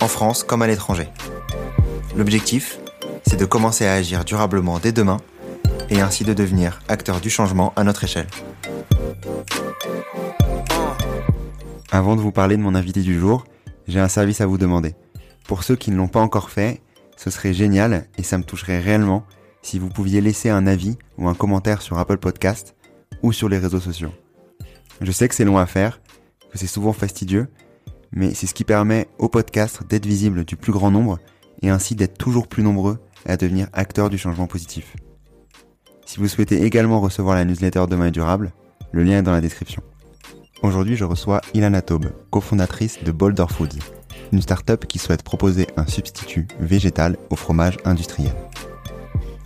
en France comme à l'étranger. L'objectif, c'est de commencer à agir durablement dès demain et ainsi de devenir acteur du changement à notre échelle. Avant de vous parler de mon invité du jour, j'ai un service à vous demander. Pour ceux qui ne l'ont pas encore fait, ce serait génial et ça me toucherait réellement si vous pouviez laisser un avis ou un commentaire sur Apple Podcast ou sur les réseaux sociaux. Je sais que c'est long à faire, que c'est souvent fastidieux, mais c'est ce qui permet au podcast d'être visible du plus grand nombre et ainsi d'être toujours plus nombreux à devenir acteurs du changement positif. Si vous souhaitez également recevoir la newsletter Demain est durable, le lien est dans la description. Aujourd'hui, je reçois Ilana Taube, cofondatrice de Boulder Foods, une start-up qui souhaite proposer un substitut végétal au fromage industriel.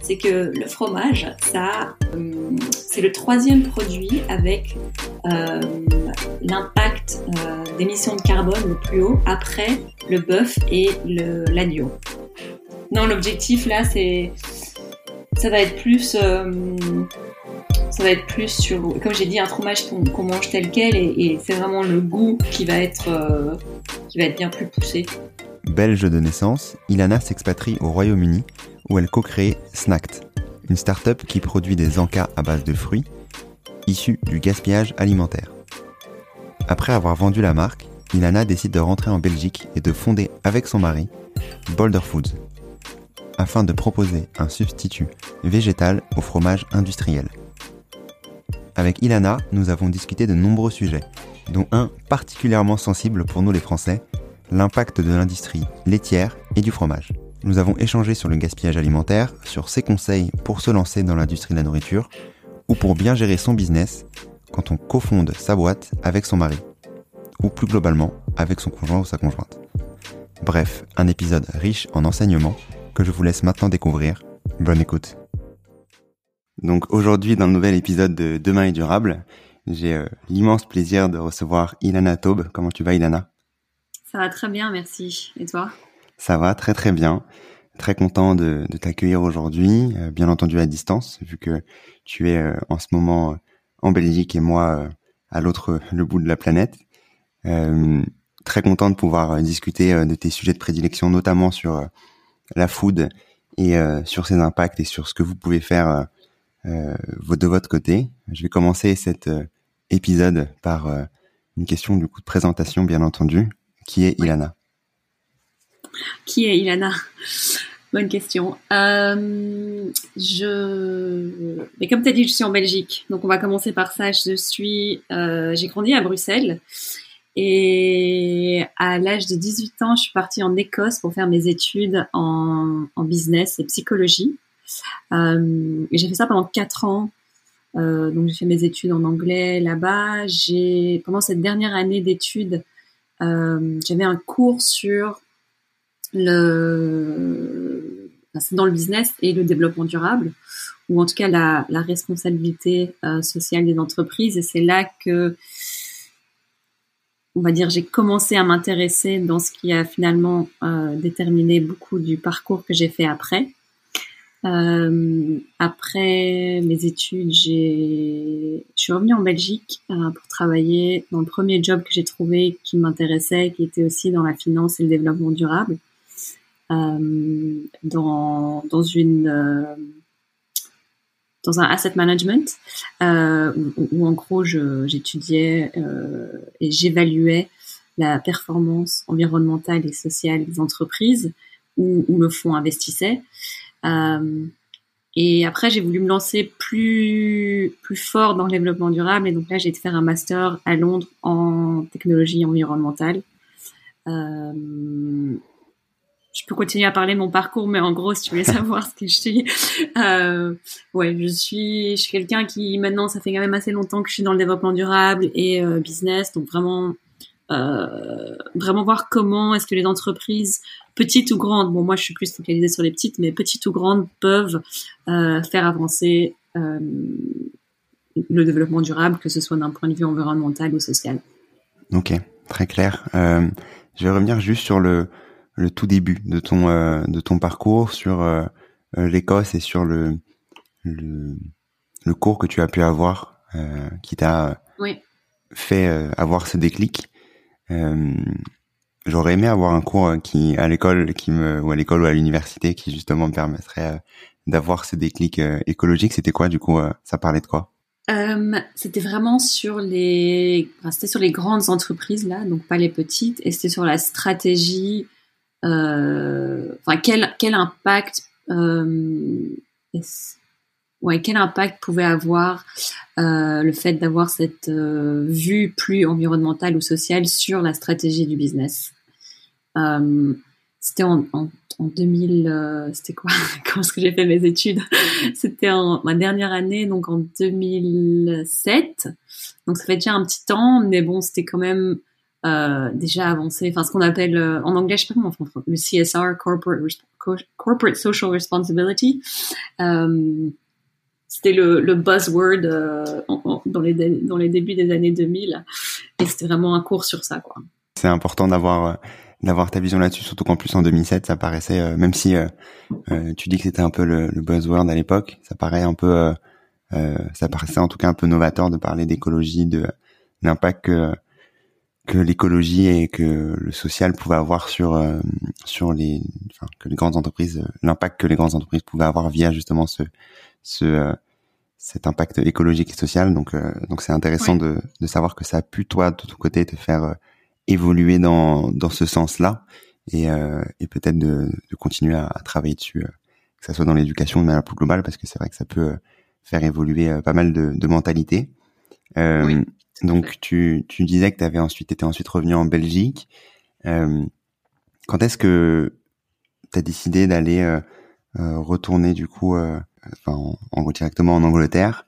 C'est que le fromage, ça, euh, c'est le troisième produit avec euh, l'impact euh, d'émissions de carbone le plus haut après le bœuf et l'agneau. Non, l'objectif là, c'est ça va être plus ça va être plus sur, comme j'ai dit, un fromage qu'on mange tel quel et, c'est vraiment le goût qui va être, euh, qui va être bien plus poussé. Belge de naissance, Ilana s'expatrie au Royaume-Uni où elle co-crée Snacked, une start-up qui produit des encas à base de fruits issus du gaspillage alimentaire. Après avoir vendu la marque, Ilana décide de rentrer en Belgique et de fonder avec son mari Boulder Foods, afin de proposer un substitut végétal au fromage industriel. Avec Ilana, nous avons discuté de nombreux sujets, dont un particulièrement sensible pour nous les Français, l'impact de l'industrie laitière et du fromage. Nous avons échangé sur le gaspillage alimentaire, sur ses conseils pour se lancer dans l'industrie de la nourriture, ou pour bien gérer son business quand on cofonde sa boîte avec son mari, ou plus globalement avec son conjoint ou sa conjointe. Bref, un épisode riche en enseignements que je vous laisse maintenant découvrir. Bonne écoute. Donc aujourd'hui, dans le nouvel épisode de Demain est durable, j'ai euh, l'immense plaisir de recevoir Ilana Taube. Comment tu vas, Ilana? Ça va très bien, merci. Et toi? Ça va très très bien. Très content de, t'accueillir aujourd'hui, euh, bien entendu à distance, vu que tu es euh, en ce moment en Belgique et moi à l'autre le bout de la planète. très content de pouvoir discuter de tes sujets de prédilection, notamment sur la food et sur ses impacts et sur ce que vous pouvez faire euh, de votre côté. Je vais commencer cet euh, épisode par euh, une question du coup de présentation, bien entendu. Qui est Ilana Qui est Ilana? Bonne question. je, mais comme tu as dit, je suis en Belgique, donc on va commencer par ça. Je suis, j'ai grandi à Bruxelles et à l'âge de 18 ans, je suis partie en Écosse pour faire mes études en, en business et psychologie. Euh, j'ai fait ça pendant quatre ans. Euh, donc j'ai fait mes études en anglais là-bas. J'ai pendant cette dernière année d'études, euh, j'avais un cours sur le dans le business et le développement durable, ou en tout cas la, la responsabilité euh, sociale des entreprises. Et c'est là que, on va dire, j'ai commencé à m'intéresser dans ce qui a finalement euh, déterminé beaucoup du parcours que j'ai fait après. Euh, après mes études, j'ai, je suis revenue en Belgique euh, pour travailler dans le premier job que j'ai trouvé qui m'intéressait, qui était aussi dans la finance et le développement durable, dans, dans une euh, dans un asset management euh, où, en gros j'étudiais et j'évaluais la performance environnementale et sociale des entreprises où, le fonds investissait. Euh, et après, j'ai voulu me lancer plus plus fort dans le développement durable. Et donc là, j'ai été faire un master à Londres en technologie environnementale. Peux continuer à parler de mon parcours, mais en gros, si tu voulais savoir ce que je suis, euh, ouais, je suis, je suis quelqu'un qui maintenant, ça fait quand même assez longtemps que je suis dans le développement durable et euh, business, donc vraiment euh, vraiment voir comment est-ce que les entreprises petites ou grandes, bon moi je suis plus focalisée sur les petites, mais petites ou grandes peuvent euh, faire avancer le développement durable, que ce soit d'un point de vue environnemental ou social. Ok, très clair. Je vais revenir juste sur le, le tout début de ton euh, de ton parcours, sur euh, l'Écosse et sur le, le, le cours que tu as pu avoir, qui t'a oui. fait avoir ce déclic. J'aurais aimé avoir un cours qui à l'école qui me ou à l'école ou à l'université qui justement me permettrait d'avoir ce déclic écologique. C'était quoi du coup Ça parlait de quoi? Euh, c'était vraiment sur les, enfin, c'était sur les grandes entreprises là, donc pas les petites, et c'était sur la stratégie, euh, enfin quel quel impact, euh, ouais, quel impact pouvait avoir euh, le fait d'avoir cette euh, vue plus environnementale ou sociale sur la stratégie du business? Euh, c'était en, en, en 2000, euh, c'était quoi? Comment est-ce que j'ai fait mes études? C'était en ma dernière année, donc en 2007. Donc ça fait déjà un petit temps, mais bon, c'était quand même euh, déjà avancé. Enfin, ce qu'on appelle euh, en anglais, je sais pas comment on le CSR, Corporate, Corporate Social Responsibility. Euh, c'était le, buzzword dans, les, dans les débuts des années 2000. Et c'était vraiment un cours sur ça. C'est important d'avoir d'avoir ta vision là-dessus, surtout qu'en plus en 2007, ça paraissait, même si tu dis que c'était un peu le, le, buzzword à l'époque, ça paraît un peu, ça paraissait en tout cas un peu novateur de parler d'écologie, de l'impact que que l'écologie et que le social pouvaient avoir sur sur les, enfin, que les grandes entreprises, l'impact que les grandes entreprises pouvaient avoir via justement ce ce cet impact écologique et social. Donc donc c'est intéressant de de savoir que ça a pu toi de ton côté te faire évoluer dans, dans ce sens-là et, euh, et peut-être de, de, continuer à, à, travailler dessus, euh, que ça soit dans l'éducation de manière plus globale, parce que c'est vrai que ça peut euh, faire évoluer euh, pas mal de, de mentalités. Oui, donc tu, tu disais que tu avais ensuite été ensuite revenu en Belgique. quand est-ce que tu as décidé d'aller retourner du coup, en, en, directement en Angleterre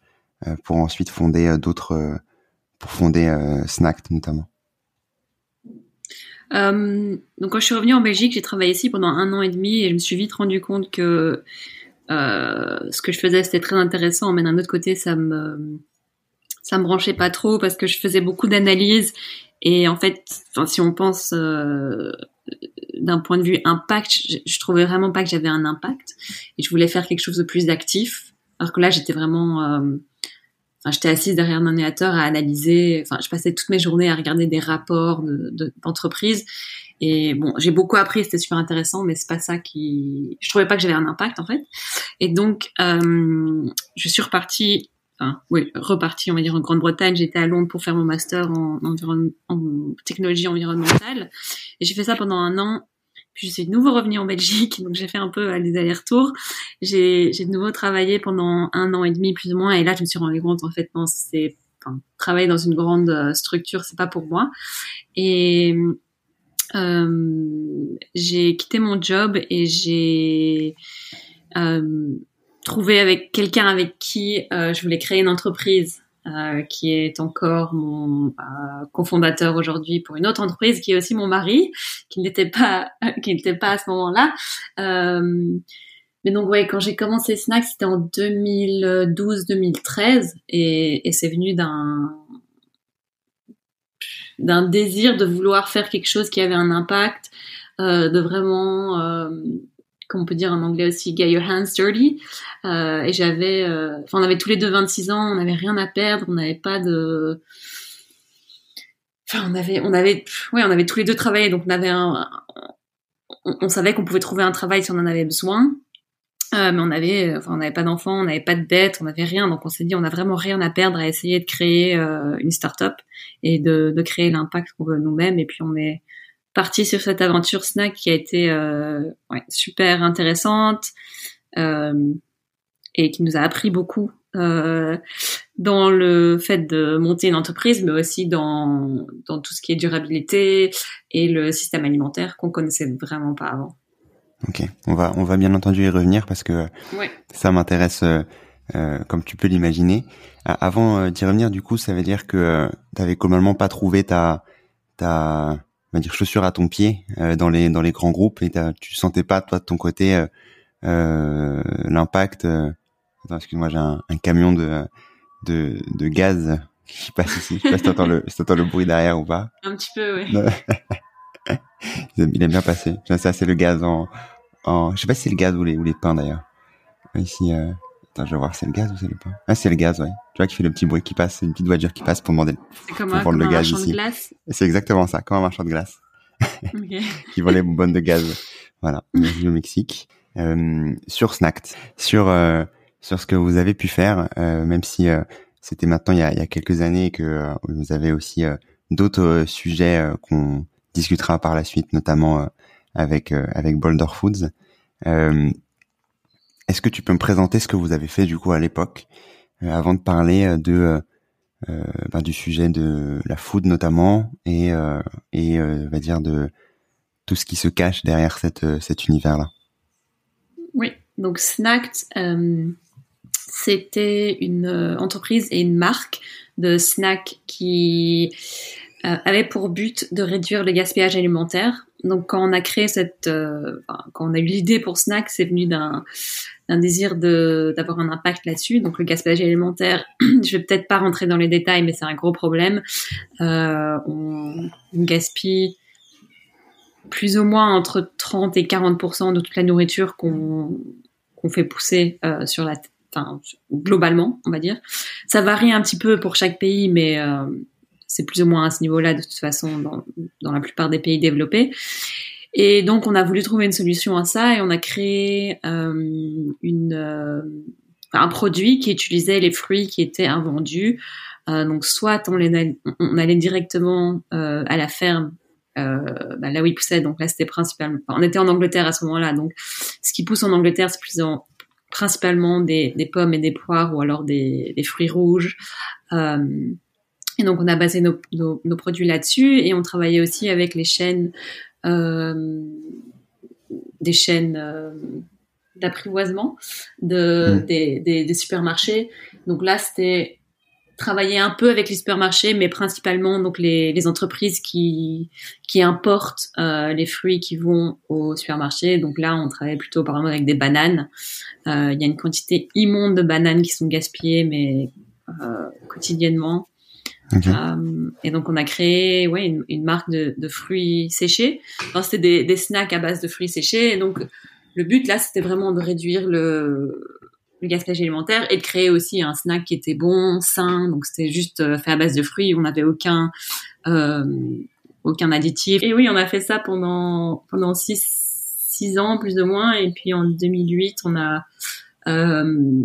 pour ensuite fonder d'autres, pour fonder Snack notamment? Euh, donc quand je suis revenue en Belgique, j'ai travaillé ici pendant un an et demi et je me suis vite rendu compte que euh, ce que je faisais c'était très intéressant, mais d'un autre côté ça me ça me branchait pas trop parce que je faisais beaucoup d'analyses et en fait, enfin, si on pense euh, d'un point de vue impact, je, je trouvais vraiment pas que j'avais un impact et je voulais faire quelque chose de plus actif. Alors que là, j'étais vraiment euh, Enfin, j'étais assise derrière un ordinateur à analyser. Enfin, je passais toutes mes journées à regarder des rapports d'entreprise. De, et bon, j'ai beaucoup appris, c'était super intéressant, mais c'est pas ça qui. Je trouvais pas que j'avais un impact en fait. Et donc, euh, je suis repartie. Enfin, oui, repartie, on va dire en Grande-Bretagne. J'étais à Londres pour faire mon master en, en technologie environnementale. Et j'ai fait ça pendant un an puis je suis de nouveau revenue en Belgique, donc j'ai fait un peu euh, des allers-retours. J'ai, j'ai de nouveau travaillé pendant un an et demi plus ou moins, et là je me suis rendu compte en fait non, c'est enfin, travailler dans une grande euh, structure, c'est pas pour moi. Et euh, j'ai quitté mon job et j'ai euh, trouvé avec quelqu'un avec qui euh, je voulais créer une entreprise euh, qui est encore mon euh, cofondateur aujourd'hui pour une autre entreprise, qui est aussi mon mari, qui n'était pas, qui n'était pas à ce moment-là. Mais donc ouais, quand j'ai commencé Snack, c'était en 2012-2013, et, c'est venu d'un d'un désir de vouloir faire quelque chose qui avait un impact, de vraiment comme on peut dire en anglais aussi, get your hands dirty. Euh, et j'avais, euh, enfin, on avait tous les deux 26 ans, on n'avait rien à perdre, on n'avait pas de, enfin, on avait, on avait, ouais, on avait tous les deux travaillé, donc on avait un, on, savait qu'on pouvait trouver un travail si on en avait besoin. Euh, mais on avait, enfin, on n'avait pas d'enfants, on n'avait pas de dettes, on n'avait rien, donc on s'est dit, on a vraiment rien à perdre à essayer de créer une start-up et de, de créer l'impact qu'on veut nous-mêmes. Et puis on est, partie sur cette aventure snack qui a été euh, ouais, super intéressante euh, et qui nous a appris beaucoup euh, dans le fait de monter une entreprise, mais aussi dans, dans tout ce qui est durabilité et le système alimentaire qu'on connaissait vraiment pas avant. Ok, on va on va bien entendu y revenir parce que ouais. ça m'intéresse euh, comme tu peux l'imaginer. Avant d'y revenir, du coup, ça veut dire que tu avais globalement pas trouvé ta ta, on va dire chaussure à ton pied dans les dans les grands groupes et tu sentais pas toi de ton côté l'impact. Attends, excuse-moi, j'ai un, un, camion de de, de gaz qui passe ici. Je sais pas si t'entends le, si le bruit derrière ou pas. Un petit peu, oui. Il aime bien passer. Ça, c'est le gaz en, en, je sais pas si c'est le gaz ou les, ou les pains d'ailleurs. Ici, euh... attends, je vais voir, c'est le gaz ou c'est le pain? Ah, c'est le gaz, ouais. Tu vois, qui fait le petit bruit qui passe, une petite voiture qui passe pour demander, c'est comme un, le gaz ici. C'est exactement ça, comme un marchand de glace. Okay. qui vend les bonnes de gaz. Voilà. au Mexique. Euh, sur Snacked. Sur, euh, sur ce que vous avez pu faire, euh, même si euh, c'était maintenant il y, a, il y a, quelques années et que euh, vous avez aussi d'autres sujets qu'on discutera par la suite, notamment avec avec Boulder Foods. Est-ce que tu peux me présenter ce que vous avez fait du coup à l'époque, avant de parler de ben, du sujet de la food notamment et va dire de tout ce qui se cache derrière cet univers là. Oui, donc Snacked, c'était une euh, entreprise et une marque de snacks qui euh, avait pour but de réduire le gaspillage alimentaire. Donc quand on a créé cette, euh, quand on a eu l'idée pour Snack, c'est venu d'un désir d'avoir un impact là-dessus. Donc le gaspillage alimentaire, je vais peut-être pas rentrer dans les détails, mais c'est un gros problème. Euh, on, on, gaspille plus ou moins entre 30 et 40% de toute la nourriture qu'on qu'on fait pousser euh, sur la enfin globalement, on va dire. Ça varie un petit peu pour chaque pays, mais euh, c'est plus ou moins à ce niveau-là de toute façon dans, la plupart des pays développés. Et donc on a voulu trouver une solution à ça et on a créé euh, euh, un produit qui utilisait les fruits qui étaient invendus. Euh, donc soit on, allait directement à la ferme bah, là où ils poussaient. Donc là, c'était principalement. on était en Angleterre à ce moment-là. Donc, ce qui pousse en Angleterre, c'est plus en, principalement des, pommes et des poires ou alors des, fruits rouges. Et donc on a basé nos, nos, nos produits là-dessus et on travaillait aussi avec les chaînes, euh, des chaînes euh, d'apprivoisement de, mmh. des, des, des, supermarchés. Donc là c'était travailler un peu avec les supermarchés, mais principalement donc les, les entreprises qui qui importent euh, les fruits qui vont au supermarché. Donc là, on travaille plutôt par exemple avec des bananes. Euh, il y a une quantité immonde de bananes qui sont gaspillées, mais euh, Euh, et donc on a créé ouais une, une marque de, de, fruits séchés. Enfin, c'était des, des snacks à base de fruits séchés. Et donc le but là, c'était vraiment de réduire le le gaspillage alimentaire et de créer aussi un snack qui était bon, sain. Donc c'était juste euh, fait à base de fruits. On n'avait aucun euh, aucun additif. Et oui, on a fait ça pendant pendant six six ans plus ou moins. Et puis en 2008, on a euh,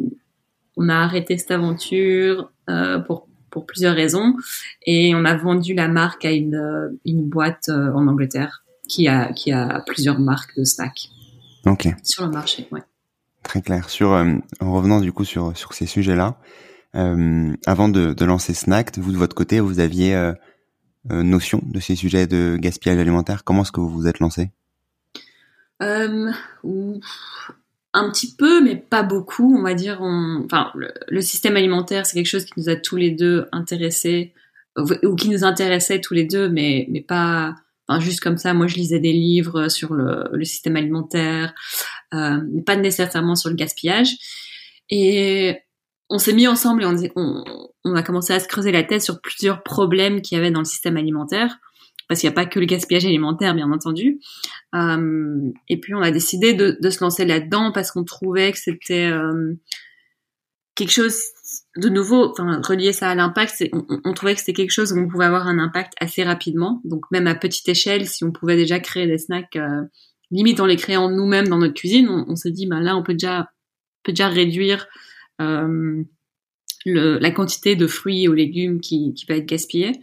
on a arrêté cette aventure euh, pour pour plusieurs raisons et on a vendu la marque à une une boîte euh, en Angleterre qui a qui a plusieurs marques de snacks. Ok. Sur le marché, ouais. Très clair. Sur euh, en revenant du coup sur sur ces sujets-là, euh, avant de, de lancer Snack, vous de votre côté, vous aviez euh, euh notion de ces sujets de gaspillage alimentaire? Comment est-ce que vous vous êtes lancé? Euh, Un petit peu, mais pas beaucoup. On va dire. Enfin, le, système alimentaire, c'est quelque chose qui nous a tous les deux intéressés ou qui nous intéressait tous les deux, mais mais pas Enfin, juste comme ça, moi je lisais des livres sur le, système alimentaire, euh, pas nécessairement sur le gaspillage. Et on s'est mis ensemble et on, on, a commencé à se creuser la tête sur plusieurs problèmes qu'il y avait dans le système alimentaire. Parce qu'il n'y a pas que le gaspillage alimentaire, bien entendu. Euh, et puis on a décidé de, se lancer là-dedans parce qu'on trouvait que c'était euh, quelque chose de nouveau, enfin relier ça à l'impact, on, trouvait que c'était quelque chose où on pouvait avoir un impact assez rapidement. Donc même à petite échelle, si on pouvait déjà créer des snacks, euh, limite en les créant nous-mêmes dans notre cuisine, on, on s'est dit, ben là on peut déjà, réduire euh, la quantité de fruits ou légumes qui, qui être gaspillée.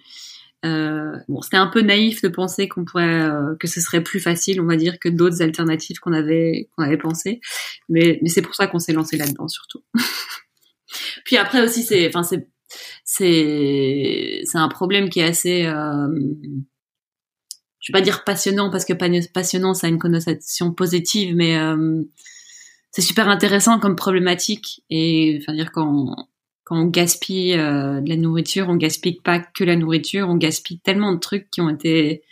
Euh, bon, c'était un peu naïf de penser qu'on pourrait, euh, que ce serait plus facile, on va dire, que d'autres alternatives qu'on avait, qu'on avait pensé. Mais, mais c'est pour ça qu'on s'est lancé là-dedans surtout. Puis après aussi, c'est, enfin, c'est, c'est, c'est un problème qui est assez, euh, je vais pas dire passionnant parce que passionnant, ça a une connotation positive, mais euh, c'est super intéressant comme problématique. Et enfin dire quand quand on gaspille de la nourriture, on gaspille pas que la nourriture, on gaspille tellement de trucs qui ont été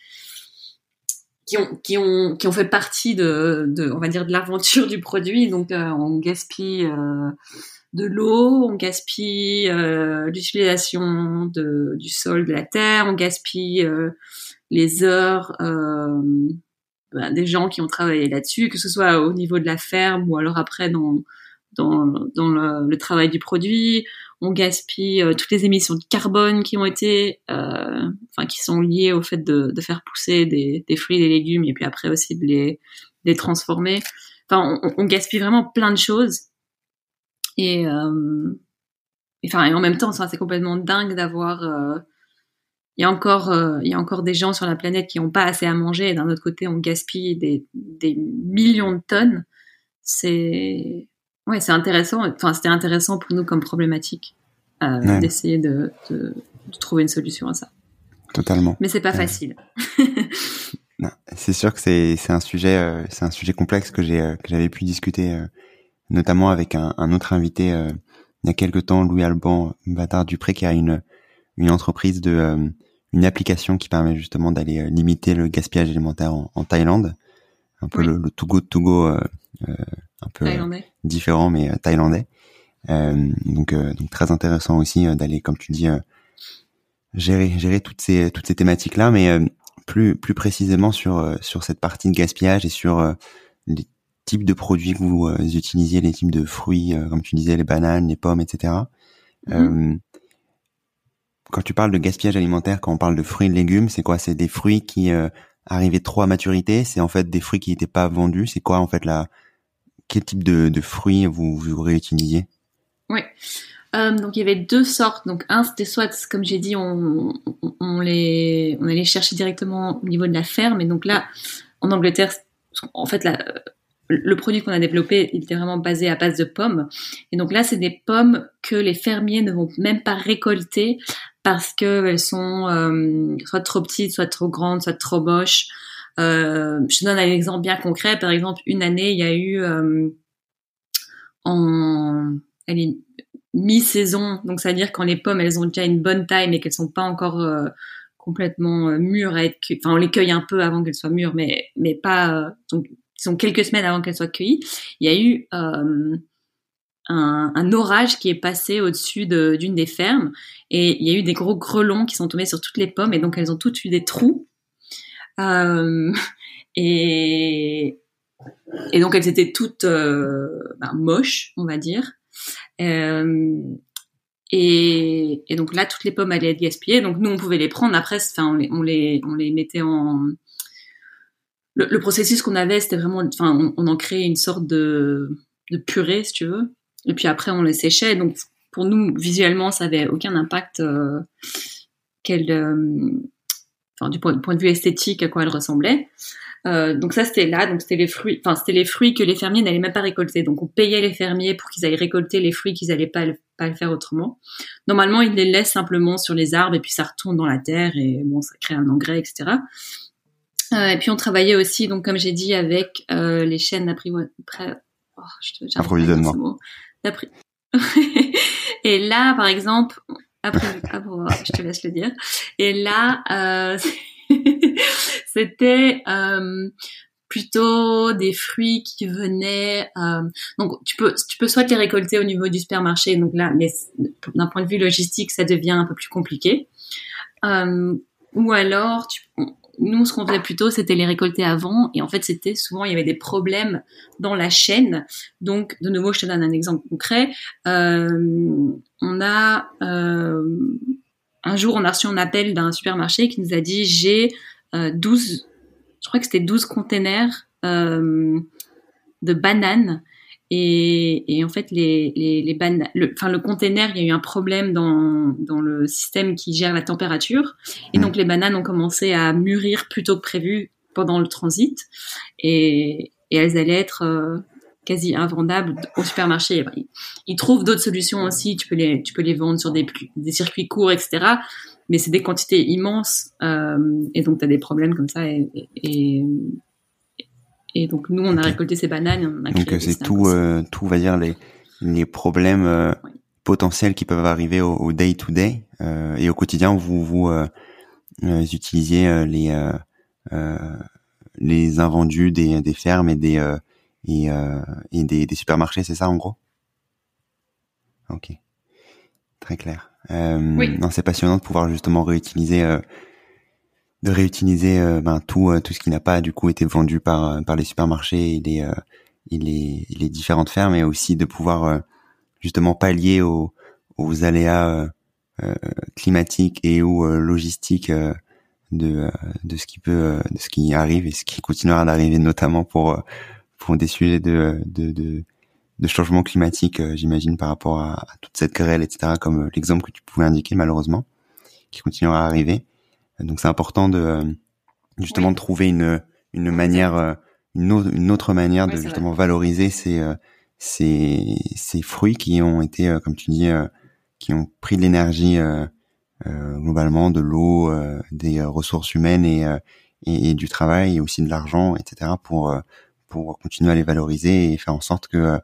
qui ont qui ont qui ont fait partie de, on va dire de l'aventure du produit. Donc on gaspille de l'eau, on gaspille euh, l'utilisation de, du sol, de la terre, on gaspille euh, les heures euh, ben, des gens qui ont travaillé là-dessus, que ce soit au niveau de la ferme ou alors après dans dans, dans le, travail du produit. On gaspille euh, toutes les émissions de carbone qui ont été, euh, enfin qui sont liées au fait de, de faire pousser des, des, fruits, des légumes et puis après aussi de les, de les transformer. Enfin, on, on gaspille vraiment plein de choses et, euh, enfin, et en même temps, c'est complètement dingue d'avoir. Euh, il y a encore, euh, il y a encore des gens sur la planète qui n'ont pas assez à manger. Et d'un autre côté, on gaspille des, des millions de tonnes. C'est, ouais, c'est intéressant. Enfin, c'était intéressant pour nous comme problématique d'essayer de, de, de, trouver une solution à ça. Totalement. Mais c'est pas facile. c'est sûr que c'est c'est un sujet c'est un sujet complexe que j'ai que j'avais pu discuter notamment avec un, un autre invité euh, il y a quelques temps, Louis Alban Bâtard Dupré, qui a une, une entreprise de euh, une application qui permet justement d'aller euh, limiter le gaspillage alimentaire en, en Thaïlande, un peu le, le Togo Togo un peu différent mais thaïlandais. donc donc très intéressant aussi d'aller comme tu dis gérer gérer toutes ces toutes ces thématiques là, mais plus plus précisément sur sur cette partie de gaspillage et sur les types de produits que vous euh, utilisiez, les types de fruits, euh, comme tu disais, les bananes, les pommes, etc. Mhm. Euh, quand tu parles de gaspillage alimentaire, quand on parle de fruits et de légumes, c'est quoi? C'est des fruits qui arrivaient trop à maturité? C'est en fait des fruits qui n'étaient pas vendus? C'est quoi en fait la Quel type de, fruits vous, vous réutilisiez Oui. donc il y avait deux sortes. Donc un c'était soit, comme j'ai dit, on, les on allait chercher directement au niveau de la ferme. Et donc là, en Angleterre, en fait, le produit qu'on a développé, il était vraiment basé à base de pommes. Et donc là, c'est des pommes que les fermiers ne vont même pas récolter parce qu'elles sont euh, soit trop petites, soit trop grandes, soit trop moches. Euh, je te donne un exemple bien concret. Par exemple, une année, il y a eu euh, en mi-saison, donc c'est-à-dire quand les pommes elles ont déjà une bonne taille mais qu'elles sont pas encore euh, complètement mûres à être, enfin on les cueille un peu avant qu'elles soient mûres, mais mais pas donc sont quelques semaines avant qu'elle soit cueillie, il y a eu euh, un, orage qui est passé au-dessus d'une des fermes et il y a eu des gros grelons qui sont tombés sur toutes les pommes et donc elles ont toutes eu des trous. Euh, et, donc elles étaient toutes euh, ben, moches, on va dire. Euh, et, donc là, toutes les pommes allaient être gaspillées. Donc nous, on pouvait les prendre. Après, enfin, on les, on les, on les mettait en, le, processus qu'on avait, c'était vraiment, enfin, on, en créait une sorte de, purée, si tu veux. Et puis après, on les séchait. Donc, pour nous, visuellement, ça avait aucun impact euh enfin, du point, de vue esthétique, à quoi elle ressemblait. Euh, donc ça, c'était là. Donc c'était les fruits, enfin, c'était les fruits que les fermiers n'allaient même pas récolter. Donc on payait les fermiers pour qu'ils aillent récolter les fruits qu'ils n'allaient pas, pas le faire autrement. Normalement, ils les laissent simplement sur les arbres et puis ça retourne dans la terre et bon, ça crée un engrais, etc. Euh, et puis on travaillait aussi, donc comme j'ai dit, avec euh, les chaînes d'approvisionnement. Oh, et là, par exemple, après, je te laisse le dire. Et là, euh, c'était euh, plutôt des fruits qui venaient. Euh, donc tu peux tu peux soit les récolter au niveau du supermarché, donc là, mais d'un point de vue logistique, ça devient un peu plus compliqué. Euh, ou alors tu, nous, ce qu'on faisait plutôt, c'était les récolter avant. Et en fait, c'était souvent, il y avait des problèmes dans la chaîne. Donc, de nouveau, je te donne un exemple concret. Euh, on a, euh, un jour, on a reçu un appel d'un supermarché qui nous a dit, j'ai euh, 12, je crois que c'était 12 containers euh, de bananes et, et, en fait, les, les, les le, enfin, le container, il y a eu un problème dans, dans le système qui gère la température. Et donc, les bananes ont commencé à mûrir plus tôt que prévu pendant le transit. Et, et elles allaient être euh, quasi invendables au supermarché. Ils, trouvent d'autres solutions aussi. Tu peux les, tu peux les vendre sur des, des circuits courts, etc. Mais c'est des quantités immenses. Euh, et donc, tu as des problèmes comme ça. et, et et donc nous, on a récolté ces bananes. donc c'est tout, euh, tout, va dire les les problèmes euh, potentiels qui peuvent arriver au, day to day et au quotidien vous vous utilisiez les les invendus des, des fermes et des et, et des, des supermarchés, c'est ça en gros? Ok, très clair. Euh, oui. Non, c'est passionnant de pouvoir justement réutiliser, euh, de réutiliser euh, ben, tout, tout ce qui n'a pas du coup été vendu par par les supermarchés et les et les, les différentes fermes, et aussi de pouvoir justement pallier aux, aux aléas climatiques et ou logistiques de de ce qui peut de ce qui arrive et ce qui continuera d'arriver notamment pour pour des sujets de de, de de changement climatique, euh, j'imagine, par rapport à, toute cette grêle, etc., comme euh, l'exemple que tu pouvais indiquer, malheureusement, qui continuera à arriver. Donc c'est important de euh, justement de trouver une une manière, une, autre, une autre manière de justement valoriser ces, ces ces fruits qui ont été, comme tu dis, qui ont pris de l'énergie globalement, de l'eau, des ressources humaines et, et, et, du travail et aussi de l'argent, etc. pour pour continuer à les valoriser et faire en sorte que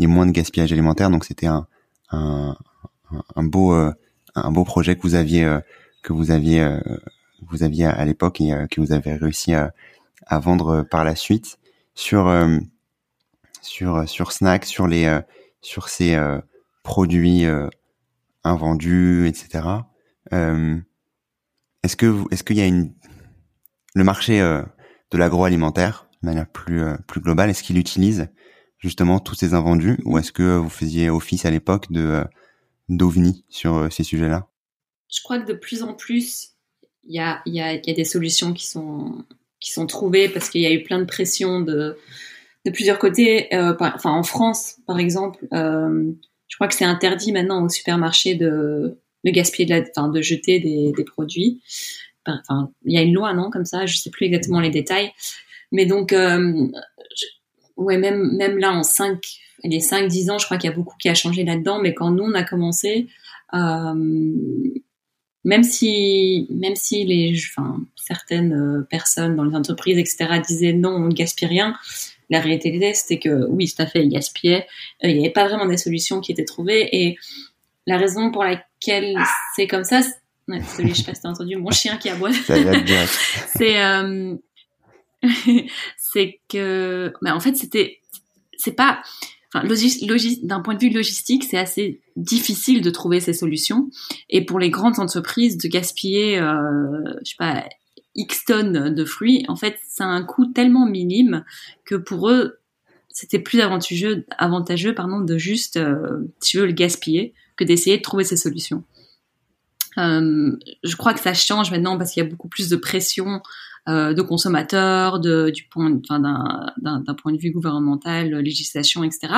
il y ait moins de gaspillage alimentaire. Donc c'était un, un, un, beau euh, un beau projet que vous aviez euh, que vous aviez euh, vous aviez à l'époque et que vous avez réussi à, vendre par la suite sur sur sur Snack, sur les sur ces produits invendus, etc. est-ce que est-ce qu'il y a une le marché de l'agroalimentaire de manière plus plus globale, est-ce qu'il utilise justement tous ces invendus ou est-ce que vous faisiez office à l'époque de euh, d'ovni sur euh, ces sujets-là? Je crois que de plus en plus, il y a, des solutions qui sont, trouvées parce qu'il y a eu plein de pression de, plusieurs côtés. Euh, enfin, en France, par exemple, euh, je crois que c'est interdit maintenant au supermarché de, gaspiller, de, la, enfin, de jeter des, produits. Il y a une loi, non, comme ça, je sais plus exactement les détails. Mais donc, euh, ouais, même, là, en 5, les 5, 10 ans, je crois qu'il y a beaucoup qui a changé là-dedans, mais quand nous, on a commencé, même si, même si les, enfin, certaines euh, personnes dans les entreprises, etc., disaient non, on ne gaspille rien, la réalité c'était que oui, tout à fait, ils gaspillaient. Euh, il n'y avait pas vraiment des solutions qui étaient trouvées. Et la raison pour laquelle c'est comme ça, ouais, celui, je sais pas si entendu mon chien qui aboie. c'est, euh, c'est que, mais en fait, c'était, c'est pas, d'un point de vue logistique, c'est assez difficile de trouver ces solutions. Et pour les grandes entreprises, de gaspiller, euh, je sais pas, X tonnes de fruits, en fait, c'est un coût tellement minime que pour eux, c'était plus avantageux, avantageux pardon, de juste, euh, tu veux, le gaspiller que d'essayer de trouver ces solutions. Euh, je crois que ça change maintenant parce qu'il y a beaucoup plus de pression de consommateurs, de, du point, enfin, d'un point de vue gouvernemental, législation, etc.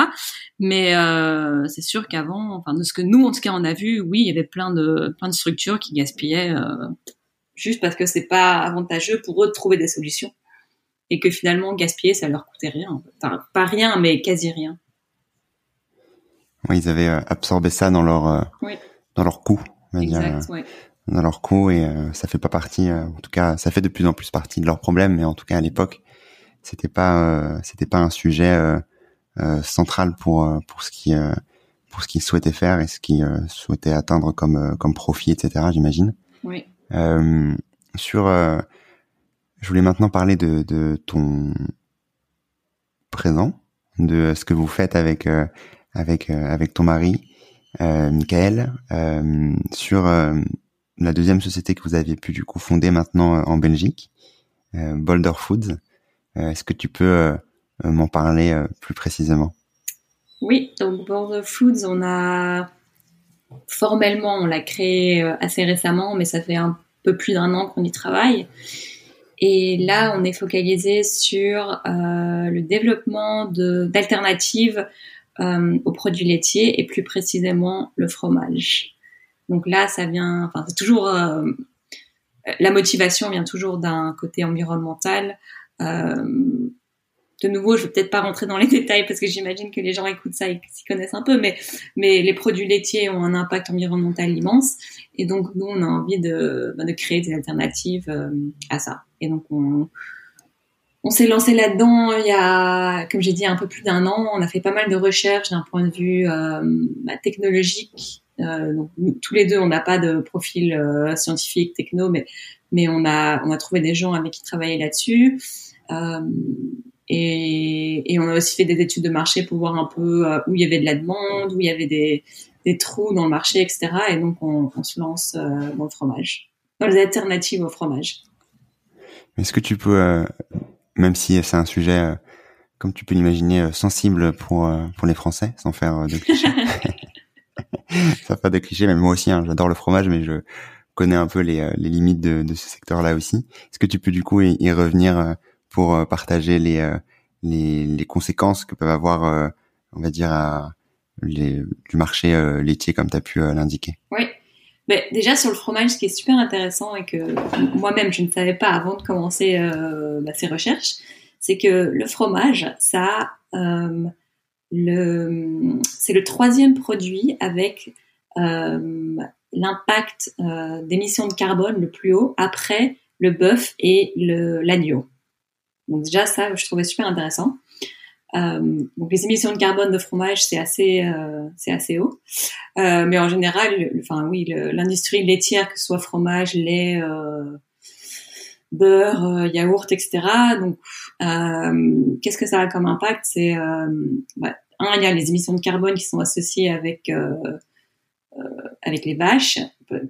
Mais euh, c'est sûr qu'avant, enfin de ce que nous en tout cas on a vu, oui, il y avait plein de plein de structures qui gaspillaient euh, juste parce que c'est pas avantageux pour eux de trouver des solutions et que finalement gaspiller ça leur coûtait rien, enfin pas rien mais quasi rien. Ils avaient absorbé ça dans leur dans leur coût. Exact, ouais dans leur coût et euh, ça fait pas partie euh, en tout cas ça fait de plus en plus partie de leurs problèmes mais en tout cas à l'époque c'était pas euh, c'était pas un sujet central pour pour ce qui pour ce qu'ils souhaitaient faire et ce qu'ils souhaitaient atteindre comme comme profit etc j'imagine. Oui. Sur je voulais maintenant parler de de ton présent de ce que vous faites avec avec avec ton mari euh, Michael sur la deuxième société que vous aviez pu du coup fonder maintenant euh, en Belgique, euh, Boulder Foods. Euh, est-ce que tu peux m'en parler plus précisément? Oui, donc Boulder Foods, on a formellement, on l'a créé assez récemment, mais ça fait un peu plus d'un an qu'on y travaille. Et là, on est focalisé sur le développement d'alternatives aux produits laitiers et plus précisément le fromage. Donc là, ça vient, enfin, c'est toujours euh, la motivation vient toujours d'un côté environnemental. Euh, de nouveau, je vais peut-être pas rentrer dans les détails parce que j'imagine que les gens écoutent ça et s'y connaissent un peu, mais mais les produits laitiers ont un impact environnemental immense et donc nous on a envie de, bah, de créer des alternatives euh, à ça. Et donc on on s'est lancé là-dedans il y a, comme j'ai dit, un peu plus d'un an. On a fait pas mal de recherches d'un point de vue bah, technologique. Euh, donc, tous les deux, on n'a pas de profil euh, scientifique, techno, mais, mais on, a, on a trouvé des gens avec qui travailler là-dessus. Euh, et, et, on a aussi fait des études de marché pour voir un peu où il y avait de la demande, où il y avait des, des trous dans le marché, etc. Et donc, on, on se lance dans le fromage, dans les alternatives au fromage. Est-ce que tu peux même si c'est un sujet, euh, comme tu peux l'imaginer, sensible pour euh, pour les Français, sans faire de clichés. sans faire de clichés, mais moi aussi, hein, j'adore le fromage, mais je connais un peu les, les limites de, ce secteur-là aussi. Est-ce que tu peux du coup y, revenir pour partager les, conséquences que peuvent avoir, on va dire, du marché laitier comme tu as pu l'indiquer? Oui. Mais déjà sur le fromage, ce qui est super intéressant et que moi-même je ne savais pas avant de commencer euh, bah, ces recherches, c'est que le fromage, ça, euh, c'est le troisième produit avec euh, l'impact euh, d'émissions de carbone le plus haut après le bœuf et l'agneau. Donc déjà ça, je trouvais super intéressant. Euh, donc les émissions de carbone de fromage c'est assez c'est assez haut, mais en général, enfin oui, l'industrie laitière que ce soit fromage, lait, beurre, yaourt, etc. Donc qu'est-ce que ça a comme impact? C'est un, il y a les émissions de carbone qui sont associées avec avec les vaches,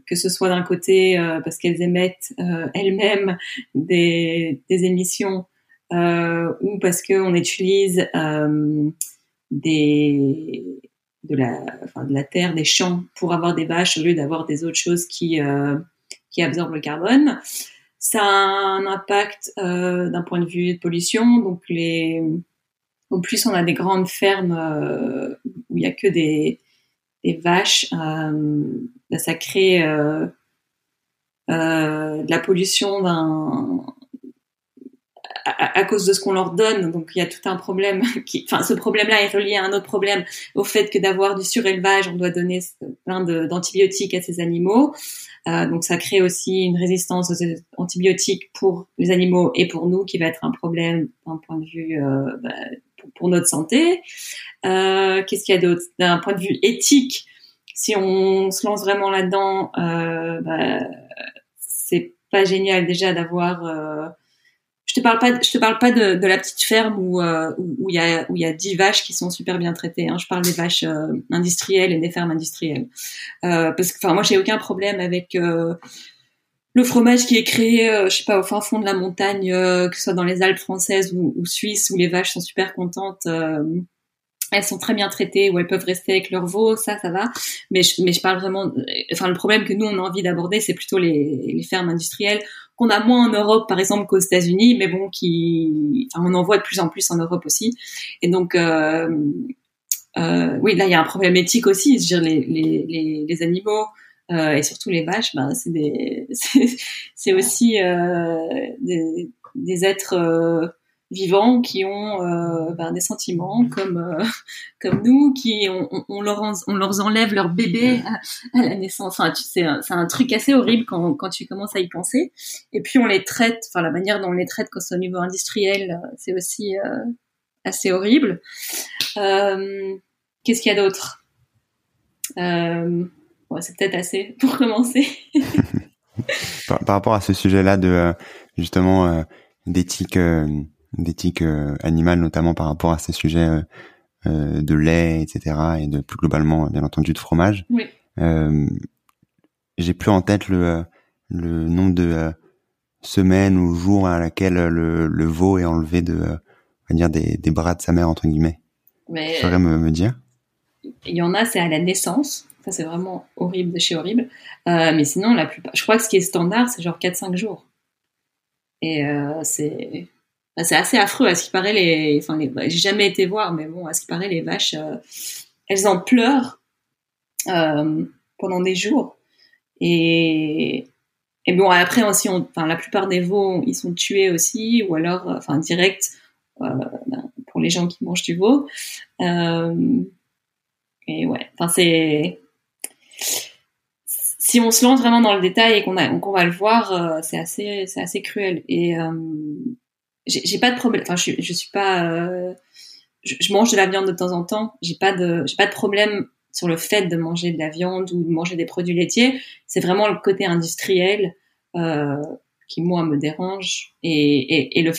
que ce soit d'un côté parce qu'elles émettent elles-mêmes des, émissions euh, ou parce qu'on utilise euh, des de la, de la terre, des champs pour avoir des vaches au lieu d'avoir des autres choses qui, euh, qui absorbent le carbone. Ça a un impact euh, d'un point de vue de pollution. Donc les, en plus, on a des grandes fermes euh, où il n'y a que des, vaches. Euh, ça crée de la pollution à, cause de ce qu'on leur donne. Donc il y a tout un problème. Qui, enfin, ce problème-là est relié à un autre problème, au fait que d'avoir du surélevage, on doit donner plein d'antibiotiques à ces animaux. Euh, donc ça crée aussi une résistance aux antibiotiques pour les animaux et pour nous, qui va être un problème d'un point de vue euh, bah, pour, notre santé. Euh, Qu'est-ce qu'il y a d'autre? D'un point de vue éthique, si on se lance vraiment là-dedans, euh, bah, c'est pas génial déjà d'avoir euh, je te parle pas, je te parle pas de, de la petite ferme où où il y a où il y a dix vaches qui sont super bien traitées. Hein. Je parle des vaches industrielles et des fermes industrielles. Parce que, enfin, moi, j'ai aucun problème avec le fromage qui est créé, je sais pas, au fin fond de la montagne, que ce soit dans les Alpes françaises ou, ou suisses, où les vaches sont super contentes elles sont très bien traitées ou elles peuvent rester avec leur veau, ça, ça va. Mais je, parle vraiment, enfin, le problème que nous, on a envie d'aborder, c'est plutôt les, fermes industrielles qu'on a moins en Europe, par exemple, qu'aux États-Unis, mais bon, qui, on en voit de plus en plus en Europe aussi. Et donc, euh, euh, oui, là, il y a un problème éthique aussi. Je veux dire, les, animaux euh, et surtout les vaches, ben, c'est des, c'est aussi euh, des, êtres euh, vivants qui ont euh, ben, des sentiments comme euh, comme nous, qui on, leur on leur enlève leur bébé à, la naissance. Enfin, tu c'est un truc assez horrible quand quand tu commences à y penser. Et puis on les traite, enfin la manière dont on les traite quand c'est au niveau industriel, c'est aussi euh, assez horrible. Qu'est-ce qu'il y a d'autre? C'est peut-être assez pour commencer. par, par, rapport à ce sujet-là de justement d'éthique d'éthique euh, animale, notamment par rapport à ces sujets euh, euh, de lait, etc., et de plus globalement, bien entendu, de fromage. Oui. J'ai plus en tête le, le nombre de semaines ou jours à laquelle le, le veau est enlevé de, on va dire, des, des bras de sa mère, entre guillemets. Mais... Tu saurais me, me dire? Il y en a, c'est à la naissance. Ça, c'est vraiment horrible de chez horrible. Euh, mais sinon, la plupart, je crois que ce qui est standard, c'est genre 4-5 jours. Et euh, c'est c'est assez affreux à ce qui paraît les enfin j'ai jamais été voir mais bon à ce qui paraît les vaches euh, elles en pleurent pendant des jours et bon après aussi on... enfin la plupart des veaux ils sont tués aussi ou alors enfin direct ben, pour les gens qui mangent du veau et ouais enfin c'est si on se lance vraiment dans le détail et qu'on va le voir c'est assez c'est assez cruel et j'ai pas de problème. Enfin, je, suis pas. Euh, je, mange de la viande de temps en temps. J'ai pas de, pas de problème sur le fait de manger de la viande ou de manger des produits laitiers. C'est vraiment le côté industriel euh, qui moi me dérange. Et, le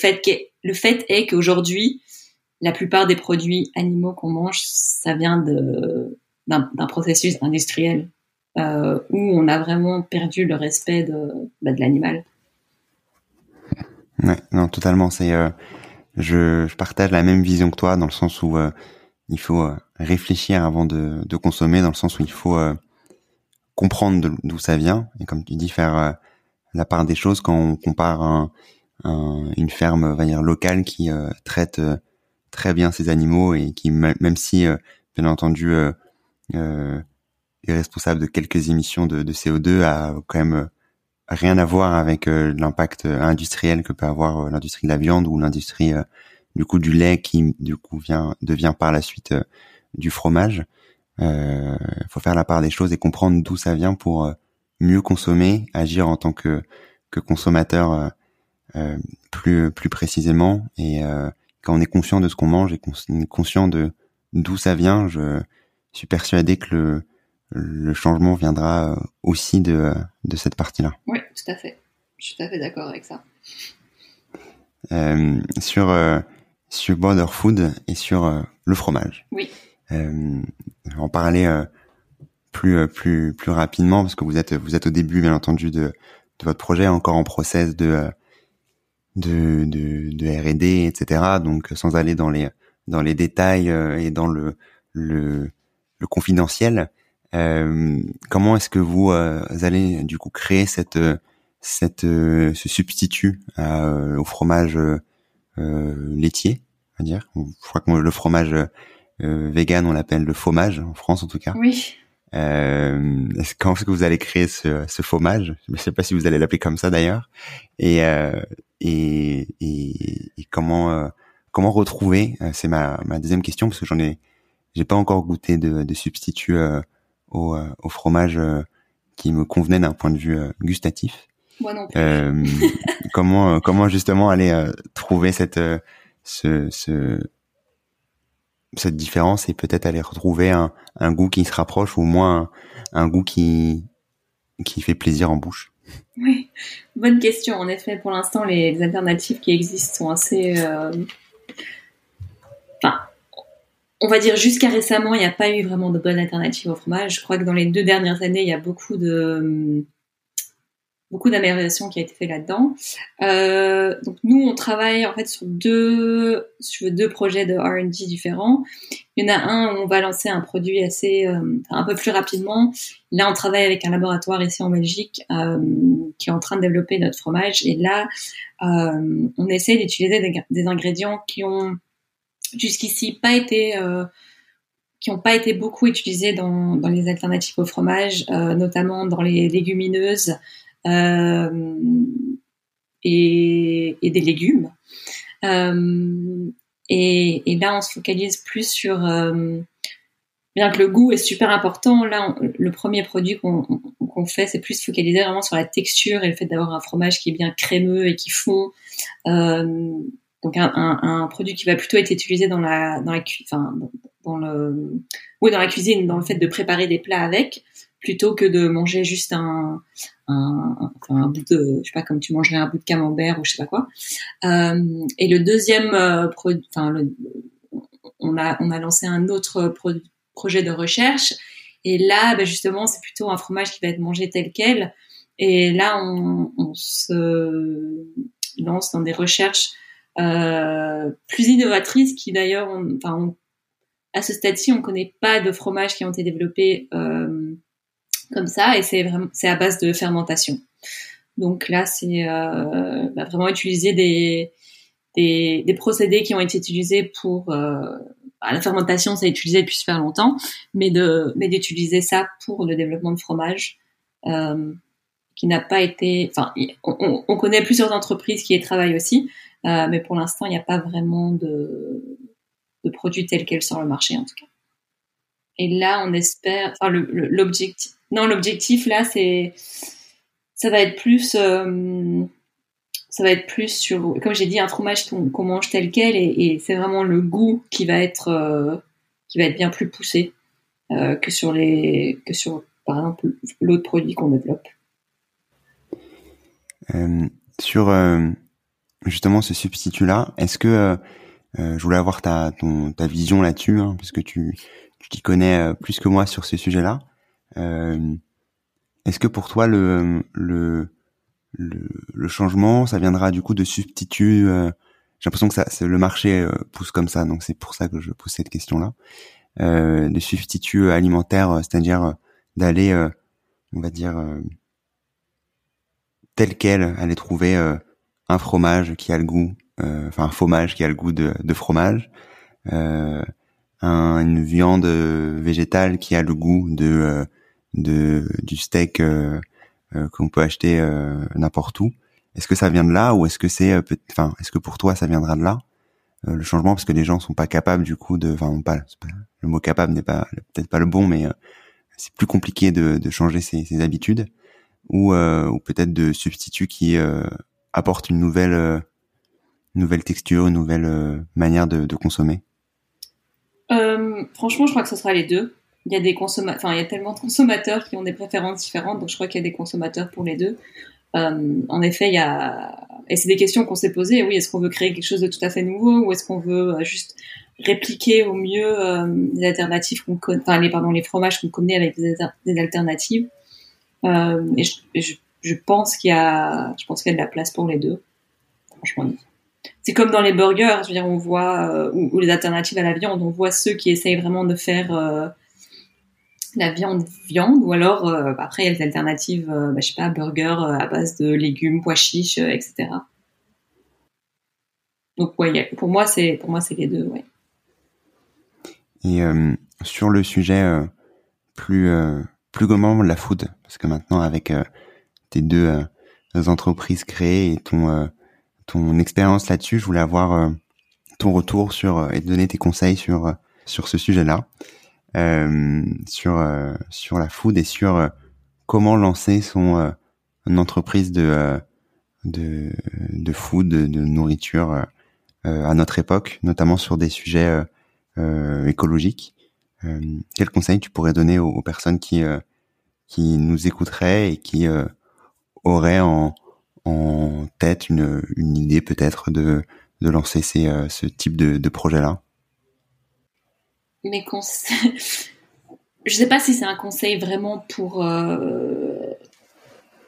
fait est qu'aujourd'hui, la plupart des produits animaux qu'on mange, ça vient d'un processus industriel euh, où on a vraiment perdu le respect de, bah, de l'animal. Ouais, non, totalement. C'est, euh, je, je, partage la même vision que toi dans le sens où euh, il faut euh, réfléchir avant de, de, consommer, dans le sens où il faut comprendre d'où ça vient et comme tu dis faire la part des choses quand on compare un, un, une ferme, va dire locale qui traite très bien ses animaux et qui même si bien entendu est responsable de quelques émissions de, de CO2 a quand même rien à voir avec euh, l'impact euh, industriel que peut avoir euh, l'industrie de la viande ou l'industrie du coup du lait qui du coup vient devient par la suite du fromage. Il faut faire la part des choses et comprendre d'où ça vient pour mieux consommer, agir en tant que que consommateur plus plus précisément et quand on est conscient de ce qu'on mange et qu'on est conscient de d'où ça vient, je suis persuadé que le le changement viendra euh, aussi de, de cette partie-là. Oui, tout à fait. Je suis tout à fait d'accord avec ça. Euh, sur euh, sur Border Food et sur euh, le fromage. Oui. En parler plus plus plus rapidement parce que vous êtes vous êtes au début bien entendu de de votre projet encore en process de de de, de R&D etc. Donc sans aller dans les dans les détails et dans le le, le confidentiel. Euh, comment est-ce que vous euh, allez du coup créer cette cette euh, ce substitut au fromage laitier, à dire? Je crois que le fromage vegan on l'appelle le fromage en France en tout cas. Oui. Euh, comment est-ce que vous allez créer ce, ce fromage? Je ne sais pas si vous allez l'appeler comme ça d'ailleurs. Et, euh, et, et, et, comment euh, comment retrouver? C'est ma, ma deuxième question parce que j'en ai j'ai pas encore goûté de, de substitut euh, au fromage euh, qui me convenait d'un point de vue euh, gustatif. Moi non plus. comment comment justement aller trouver cette ce, ce cette différence et peut-être aller retrouver un, un goût qui se rapproche ou au moins un, goût qui qui fait plaisir en bouche? Oui, bonne question. En effet, pour l'instant, les, alternatives qui existent sont assez, enfin, on va dire jusqu'à récemment, il n'y a pas eu vraiment de bonne alternative au fromage. Je crois que dans les deux dernières années, il y a beaucoup beaucoup d'améliorations qui a été fait là-dedans. Euh, donc nous, on travaille en fait sur deux sur deux projets de R&D différents. Il y en a un où on va lancer un produit assez euh, un peu plus rapidement. Là, on travaille avec un laboratoire ici en Belgique euh, qui est en train de développer notre fromage. Et là, on essaie d'utiliser des ingrédients qui ont jusqu'ici pas été euh, qui n'ont pas été beaucoup utilisés dans, dans les alternatives au fromage, euh, notamment dans les légumineuses euh, et, des légumes. Et, là, on se focalise plus sur, bien que le goût est super important. Là, le premier produit qu'on fait, c'est plus focaliser vraiment sur la texture et le fait d'avoir un fromage qui est bien crémeux et qui fond. Donc un, produit qui va plutôt être utilisé dans la dans la enfin oui dans la cuisine dans le fait de préparer des plats avec plutôt que de manger juste un un, bout de je sais pas comme tu mangerais un bout de camembert ou je sais pas quoi. Euh, et le deuxième euh, produit enfin on a on a lancé un autre projet de recherche. Et là ben justement c'est plutôt un fromage qui va être mangé tel quel. Et là on, se lance dans des recherches plus innovatrices qui d'ailleurs, enfin, à ce stade-ci, on connaît pas de fromages qui ont été développés euh, comme ça, et c'est vraiment c'est à base de fermentation. Donc là, c'est euh, bah, vraiment utiliser des, des, des procédés qui ont été utilisés pour euh, bah, la fermentation, ça a utilisé depuis super longtemps, mais de mais d'utiliser ça pour le développement de fromage. Euh, qui n'a pas été, enfin, on, on, connaît plusieurs entreprises qui y travaillent aussi, euh, mais pour l'instant, il n'y a pas vraiment de, de produits tels quels sur le marché, en tout cas. Et là, on espère, enfin, l'objectif, non, l'objectif là, c'est, ça va être plus, euh, ça va être plus sur, comme j'ai dit, un fromage qu'on mange tel quel, et, c'est vraiment le goût qui va être, euh, qui va être bien plus poussé euh, que sur les, que sur, par exemple, l'autre produit qu'on développe. Euh, sur justement ce substitut-là, est-ce que je voulais avoir ta, ton, ta vision là-dessus, hein, puisque tu, tu t'y connais plus que moi sur ce sujet-là. est-ce que pour toi le, le le, changement, ça viendra du coup de substituts. Euh, j'ai l'impression que ça, le marché euh, pousse comme ça, donc c'est pour ça que je pose cette question-là. Euh, de substituts alimentaires, euh, c'est-à-dire d'aller, on va dire, tel quel, aller trouver un fromage qui a le goût, enfin un fromage qui a le goût de, de fromage, un, une viande végétale qui a le goût de, de du steak euh, qu'on peut acheter euh, n'importe où. Est-ce que ça vient de là ou est-ce que c'est, euh, enfin, est-ce que pour toi ça viendra de là le changement? Parce que les gens sont pas capables du coup de, enfin, pas, le mot capable n'est pas peut-être pas le bon, mais c'est plus compliqué de, de changer ses, ses, habitudes ou, ou peut-être de substituts qui apportent une nouvelle nouvelle texture, une nouvelle manière de, consommer euh, Franchement, je crois que ce sera les deux il y a des consommateurs, enfin, il y a tellement de consommateurs qui ont des préférences différentes, donc je crois qu'il y a des consommateurs pour les deux. Euh, en effet, il y a, et c'est des questions qu'on s'est posées. Oui, est-ce qu'on veut créer quelque chose de tout à fait nouveau, ou est-ce qu'on veut euh, juste répliquer au mieux euh, les alternatives enfin les pardon les fromages qu'on connaît avec des alternatives? Euh, et je, je, pense qu'il y a, je pense qu'il y a de la place pour les deux. Franchement, c'est comme dans les burgers. Je veux dire, on voit euh, ou, les alternatives à la viande, on voit ceux qui essayent vraiment de faire euh, la viande viande ou alors euh, après il y a des alternatives bah, je sais pas burger à base de légumes pois chiches etc donc pour moi c'est pour moi c'est les deux ouais et sur le sujet plus plus globalement la food parce que maintenant avec tes deux entreprises créées et ton ton expérience là-dessus je voulais avoir ton retour sur et donner tes conseils sur sur ce sujet là euh, sur euh, sur la food et sur euh, comment lancer son une entreprise de de de food, de, nourriture à notre époque, notamment sur des sujets écologiques. Quel conseil tu pourrais donner aux, personnes qui qui nous écouteraient et qui auraient en, en tête une, une idée peut-être de, de lancer ces, ce type de, projet-là? Mes conseils. je sais pas si c'est un conseil vraiment pour euh,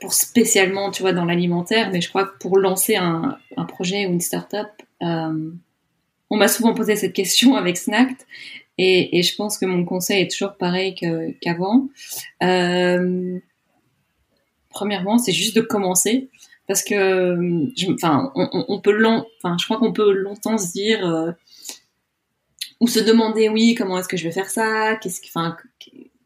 pour spécialement, tu vois, dans l'alimentaire, mais je crois que pour lancer un, un projet ou une start-up, euh, on m'a souvent posé cette question avec Snact, et, je pense que mon conseil est toujours pareil qu'avant. Euh, premièrement, c'est juste de commencer, parce que, enfin, on, peut long, enfin, je crois qu'on peut longtemps se dire euh, ou se demander oui comment est-ce que je vais faire ça? Enfin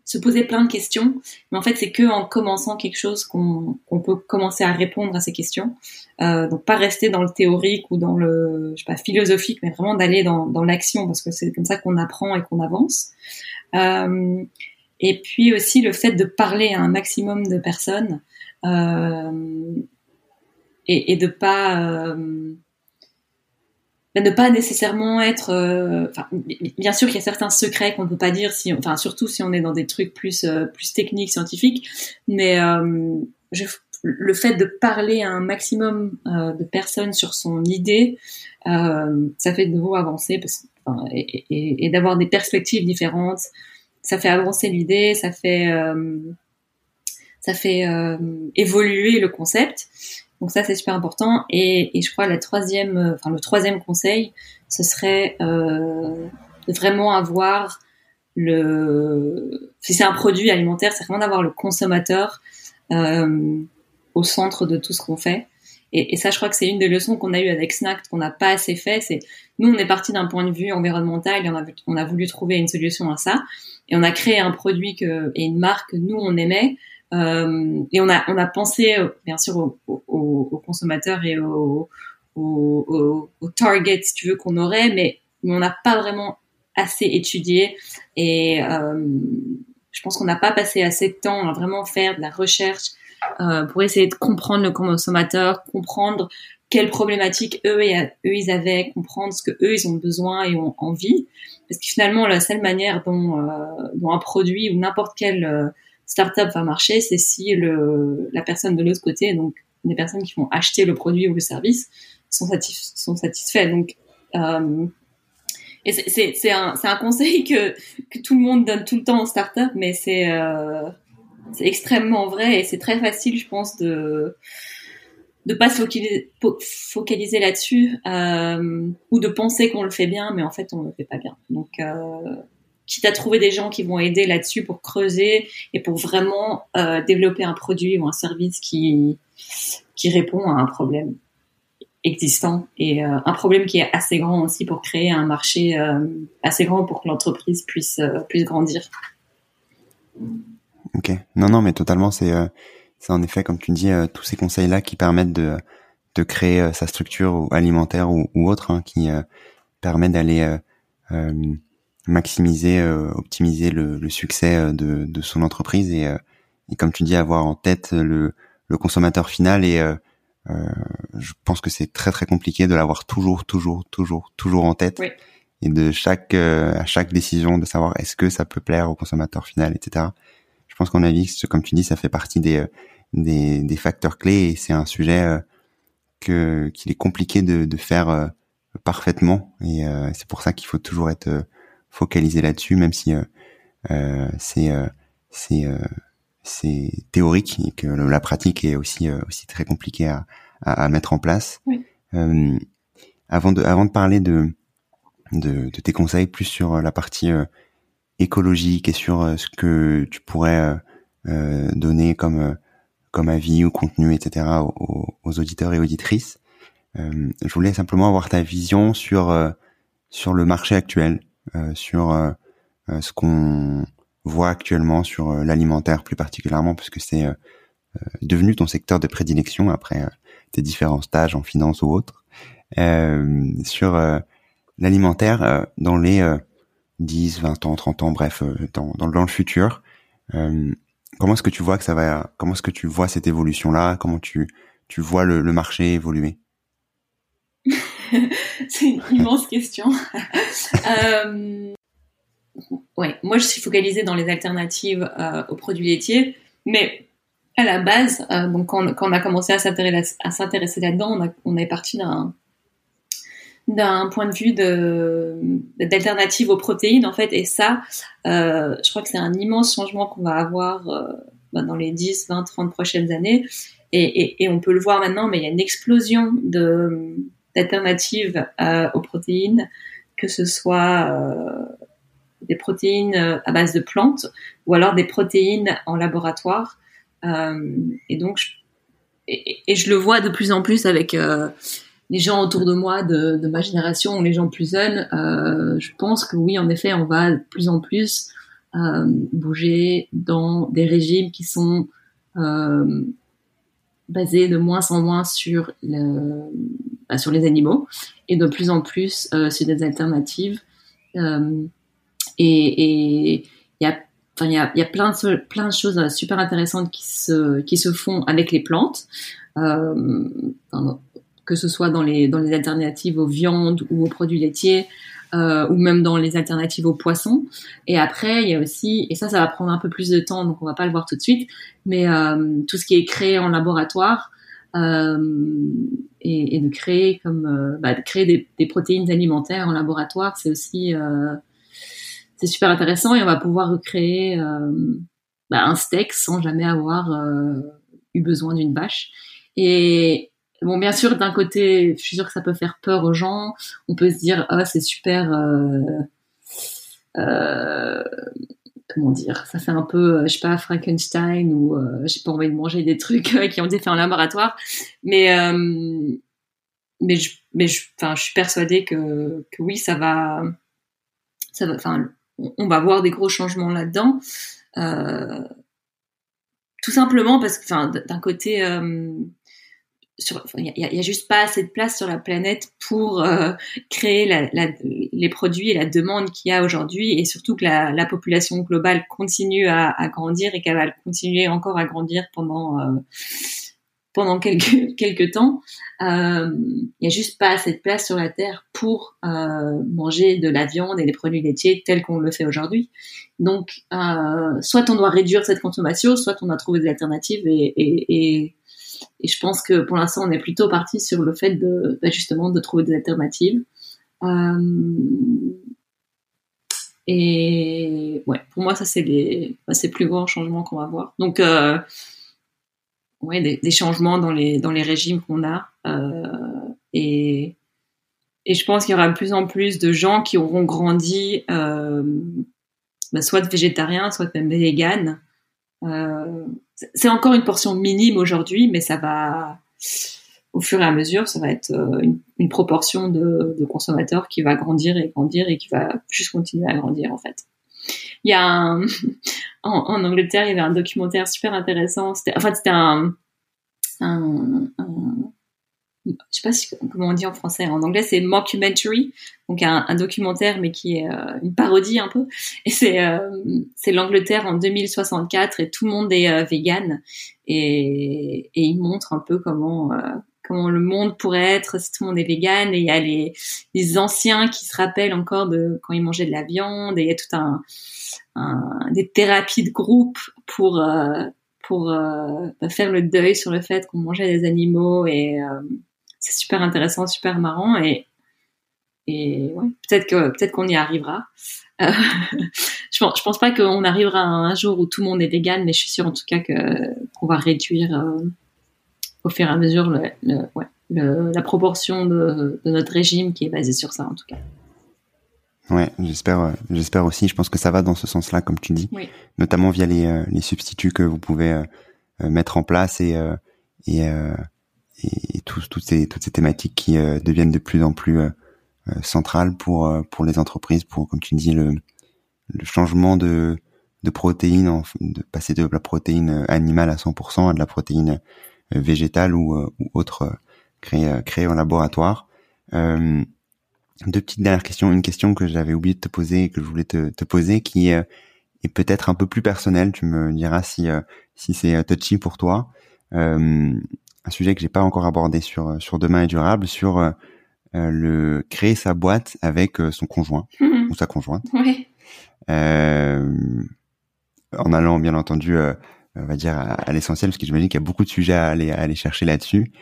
se poser plein de questions. Mais en fait c'est que en commençant quelque chose qu'on peut commencer à répondre à ces questions euh, donc pas rester dans le théorique ou dans le je sais pas philosophique mais vraiment d'aller dans, dans l'action parce que c'est comme ça qu'on apprend et qu'on avance euh, et puis aussi le fait de parler à un maximum de personnes euh, et, de pas ne pas nécessairement être. Bien sûr qu'il y a certains secrets qu'on ne peut pas dire, si, enfin surtout si on est dans des trucs plus plus techniques, scientifiques. Mais je, le fait de parler à un maximum de personnes sur son idée, ça fait de nouveau avancer parce, enfin, et, et, et d'avoir des perspectives différentes. Ça fait avancer l'idée, ça fait ça fait évoluer le concept. Donc ça, c'est super important. Et, et, je crois la troisième, euh, enfin le troisième conseil, ce serait euh, de vraiment avoir le, si c'est un produit alimentaire, c'est vraiment d'avoir le consommateur euh, au centre de tout ce qu'on fait. Et, ça, je crois que c'est une des leçons qu'on a eues avec Snack, qu'on n'a pas assez fait. C'est nous, on est parti d'un point de vue environnemental et on a, voulu trouver une solution à ça. Et on a créé un produit et une marque que nous on aimait, euh, et on a, on a pensé, euh, bien sûr, aux, consommateurs et aux, aux, targets, si tu veux, qu'on aurait, mais, mais on n'a pas vraiment assez étudié. Et euh, je pense qu'on n'a pas passé assez de temps à vraiment faire de la recherche euh, pour essayer de comprendre le consommateur, comprendre quelles problématiques eux, et, eux ils avaient, comprendre ce que eux ils ont besoin et ont envie. Parce que finalement, la seule manière dont, dont un produit ou n'importe quelle startup va marcher, c'est si le, la personne de l'autre côté, donc des personnes qui vont acheter le produit ou le service, sont, satisf sont satisfaits. Donc, euh, c'est un, un, conseil que, que tout le monde donne tout le temps en startup, mais c'est euh, extrêmement vrai et c'est très facile, je pense, de de pas se focaliser, là-dessus euh, ou de penser qu'on le fait bien, mais en fait on le fait pas bien. Donc euh, quitte à trouver des gens qui vont aider là-dessus pour creuser et pour vraiment euh, développer un produit ou un service qui, qui répond à un problème existant et un problème qui est assez grand aussi pour créer un marché assez grand pour que l'entreprise puisse puisse grandir. Ok, non non mais totalement c'est c'est en effet comme tu dis tous ces conseils là qui permettent de de créer sa structure alimentaire ou, ou autre hein, qui permet d'aller maximiser, euh, optimiser le, le succès euh, de, de, son entreprise et, euh, et, comme tu dis, avoir en tête le, le consommateur final. Et je pense que c'est très très compliqué de l'avoir toujours, toujours, toujours, toujours en tête. Et de chaque à chaque décision de savoir est-ce que ça peut plaire au consommateur final, etc. Je pense qu'en avis, comme tu dis, ça fait partie des des, des facteurs clés et c'est un sujet que qu'il est compliqué de, de faire parfaitement et c'est pour ça qu'il faut toujours être focaliser là-dessus, même si euh, euh c'est euh, c'est euh, c'est théorique et que la pratique est aussi aussi très compliquée à, à, à mettre en place. Oui. avant de avant de parler de, de, de tes conseils plus sur la partie écologique et sur ce que tu pourrais donner comme comme avis ou contenu, etc. aux, aux auditeurs et auditrices. je voulais simplement avoir ta vision sur sur le marché actuel, euh, sur euh, euh, ce qu'on voit actuellement sur l'alimentaire plus particulièrement, puisque c'est devenu ton secteur de prédilection après tes différents stages en finance ou autres, sur l'alimentaire dans les 10, 20 ans, 30 ans, bref, dans, dans, dans le futur. comment est-ce que tu vois que ça va Comment est-ce que tu vois cette évolution-là? Comment tu tu vois le, marché évoluer? C'est une immense question. euh, ouais, moi je suis focalisée dans les alternatives euh, aux produits laitiers, mais à la base, euh, donc quand, quand, on a commencé à s'intéresser là-dedans, on, on, est parti d'un d'un point de vue de d'alternative aux protéines en fait, et ça, euh, je crois que c'est un immense changement qu'on va avoir euh, bah, dans les 10, 20, 30 prochaines années. Et, et, et, on peut le voir maintenant, mais il y a une explosion d'alternatives euh, aux protéines, que ce soit euh, des protéines euh, à base de plantes ou alors des protéines en laboratoire. et donc, je, et, je le vois de plus en plus avec les gens autour de moi de, de, ma génération ou les gens plus jeunes. je pense que oui, en effet, on va de plus en plus bouger dans des régimes qui sont basé de moins en moins sur, le, bah, sur les animaux et de plus en plus euh, sur des alternatives. Euh, et il y a il y a, y a plein, de, plein de choses super intéressantes qui se, qui se font avec les plantes, euh, que ce soit dans les, dans les alternatives aux viandes ou aux produits laitiers, euh, ou même dans les alternatives aux poissons. Et après, il y a aussi, et ça, ça va prendre un peu plus de temps, donc on va pas le voir tout de suite, mais euh, tout ce qui est créé en laboratoire euh, et, de créer comme bah, créer des, protéines alimentaires en laboratoire, c'est aussi super intéressant et on va pouvoir recréer bah, un steak sans jamais avoir eu besoin d'une vache. Et, Bon, bien sûr, d'un côté, je suis sûre que ça peut faire peur aux gens. On peut se dire, ah, c'est super. Euh, euh, comment dire Ça fait un peu, euh, je sais pas, Frankenstein ou euh, j'ai pas envie de manger des trucs euh, qui ont été faits en laboratoire. Mais euh, mais je, mais je, enfin, je suis persuadée que que oui, ça va, ça va. Enfin, on va voir des gros changements là-dedans. tout simplement parce que, enfin, d'un côté il y, a, juste pas assez de place sur la planète pour euh, créer les produits et la demande qu'il y a aujourd'hui, et surtout que la, population globale continue à, grandir et qu'elle va continuer encore à grandir pendant euh, pendant quelques quelques temps, euh, il y a juste pas assez de place sur la terre pour euh, manger de la viande et des produits laitiers tels qu'on le fait aujourd'hui. Donc, euh, soit on doit réduire cette consommation, soit on a trouvé des alternatives et, et je pense que pour l'instant on est plutôt parti sur le fait de bah, justement de trouver des alternatives. Euh, et ouais, pour moi ça c'est les bah, c'est plus grands changements qu'on va voir. Donc euh, ouais, des, changements dans les dans les régimes qu'on a euh, et et je pense qu'il y aura de plus en plus de gens qui auront grandi bah, soit végétariens, soit même véganes. C'est encore une portion minime aujourd'hui, mais ça va au fur et à mesure, ça va être euh, une, proportion de, consommateurs qui va grandir et grandir et qui va juste continuer à grandir en fait. Il y a un, en, en, Angleterre, il y avait un documentaire super intéressant. C'était, en fait, c'était un, un, un, je sais pas si, comment on dit en français. En anglais, c'est mockumentary, donc un, un, documentaire, mais qui est euh, une parodie un peu. Et c'est euh, l'Angleterre en 2064 et tout le monde est euh, vegan et, et il montre un peu comment euh, comment le monde pourrait être si tout le monde est vegan. Et il y a les, les anciens qui se rappellent encore de quand ils mangeaient de la viande. Et il y a tout un, un des thérapies de groupe pour euh, pour euh, faire le deuil sur le fait qu'on mangeait des animaux et c'est super intéressant, super marrant et et ouais, peut-être que peut-être qu'on y arrivera. Euh, je pense je pense pas qu'on arrivera un, jour où tout le monde est vegan, mais je suis sûre en tout cas que qu'on va réduire euh, au fur et à mesure le, le, ouais, le, la proportion de, de, notre régime qui est basé sur ça en tout cas. Ouais, j'espère, j'espère aussi. Je pense que ça va dans ce sens-là, comme tu dis, oui. notamment via les, les substituts que vous pouvez euh, mettre en place et et, et tout, toutes ces toutes ces thématiques qui deviennent de plus en plus centrales pour pour les entreprises, pour comme tu dis le le changement de de protéines, de passer de la protéine animale à 100% à de la protéine végétale ou, ou autre créée créé en laboratoire. Euh, deux petites dernières questions. Une question que j'avais oublié de te poser et que je voulais te, te poser, qui est, est peut-être un peu plus personnelle. Tu me diras si si c'est touchy pour toi. Euh, un sujet que j'ai pas encore abordé sur sur demain et durable, sur euh, le créer sa boîte avec son conjoint mmh. ou sa conjointe. Oui. Euh, en allant bien entendu, on va dire à, à l'essentiel, parce que j'imagine qu'il y a beaucoup de sujets à aller à aller chercher là-dessus.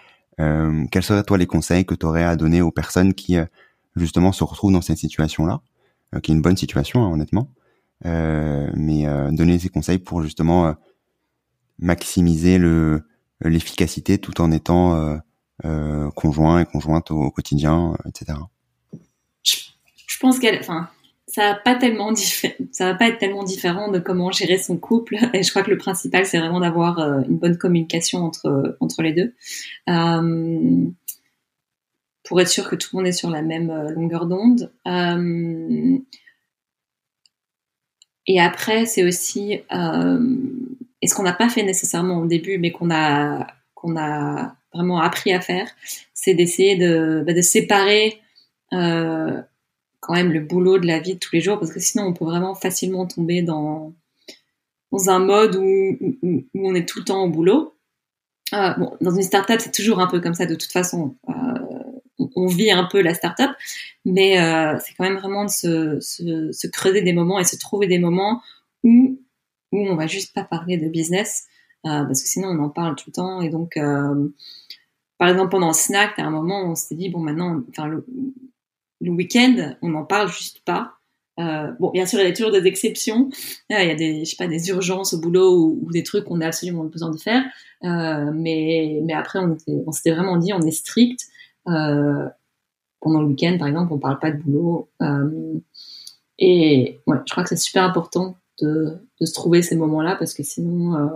Euh, quels seraient toi les conseils que tu aurais à donner aux personnes qui justement se retrouvent dans cette situation-là, euh, qui est une bonne situation hein, honnêtement, euh, mais donner ces conseils pour justement maximiser le l'efficacité tout en étant euh, euh, conjoint et conjointe au, quotidien, etc. Je, pense qu'elle, enfin, ça va pas tellement ça va pas être tellement différent de comment gérer son couple. Et je crois que le principal, c'est vraiment d'avoir euh, une bonne communication entre entre les deux, euh, pour être sûr que tout le monde est sur la même euh, longueur d'onde. et après, c'est aussi et ce qu'on n'a pas fait nécessairement au début, mais qu'on a qu'on a vraiment appris à faire, c'est d'essayer de, bah, de séparer euh, quand même le boulot de la vie de tous les jours, parce que sinon on peut vraiment facilement tomber dans dans un mode où, où, où on est tout le temps au boulot. Euh, bon, dans une startup, c'est toujours un peu comme ça de toute façon. Euh, on vit un peu la startup, mais euh, c'est quand même vraiment de se, se, se creuser des moments et se trouver des moments où où on va juste pas parler de business euh, parce que sinon on en parle tout le temps. Et donc euh, par exemple pendant snack à un moment on s'est dit bon maintenant enfin le, week-end on n'en parle juste pas. Euh, bon bien sûr il y a toujours des exceptions. Il y a des je sais pas des urgences au boulot ou, des trucs qu'on a absolument besoin de faire. Mais mais après on on s'était vraiment dit on est strict. Pendant le week-end par exemple on parle pas de boulot. Et ouais je crois que c'est super important de, de se trouver ces moments-là parce que sinon, euh,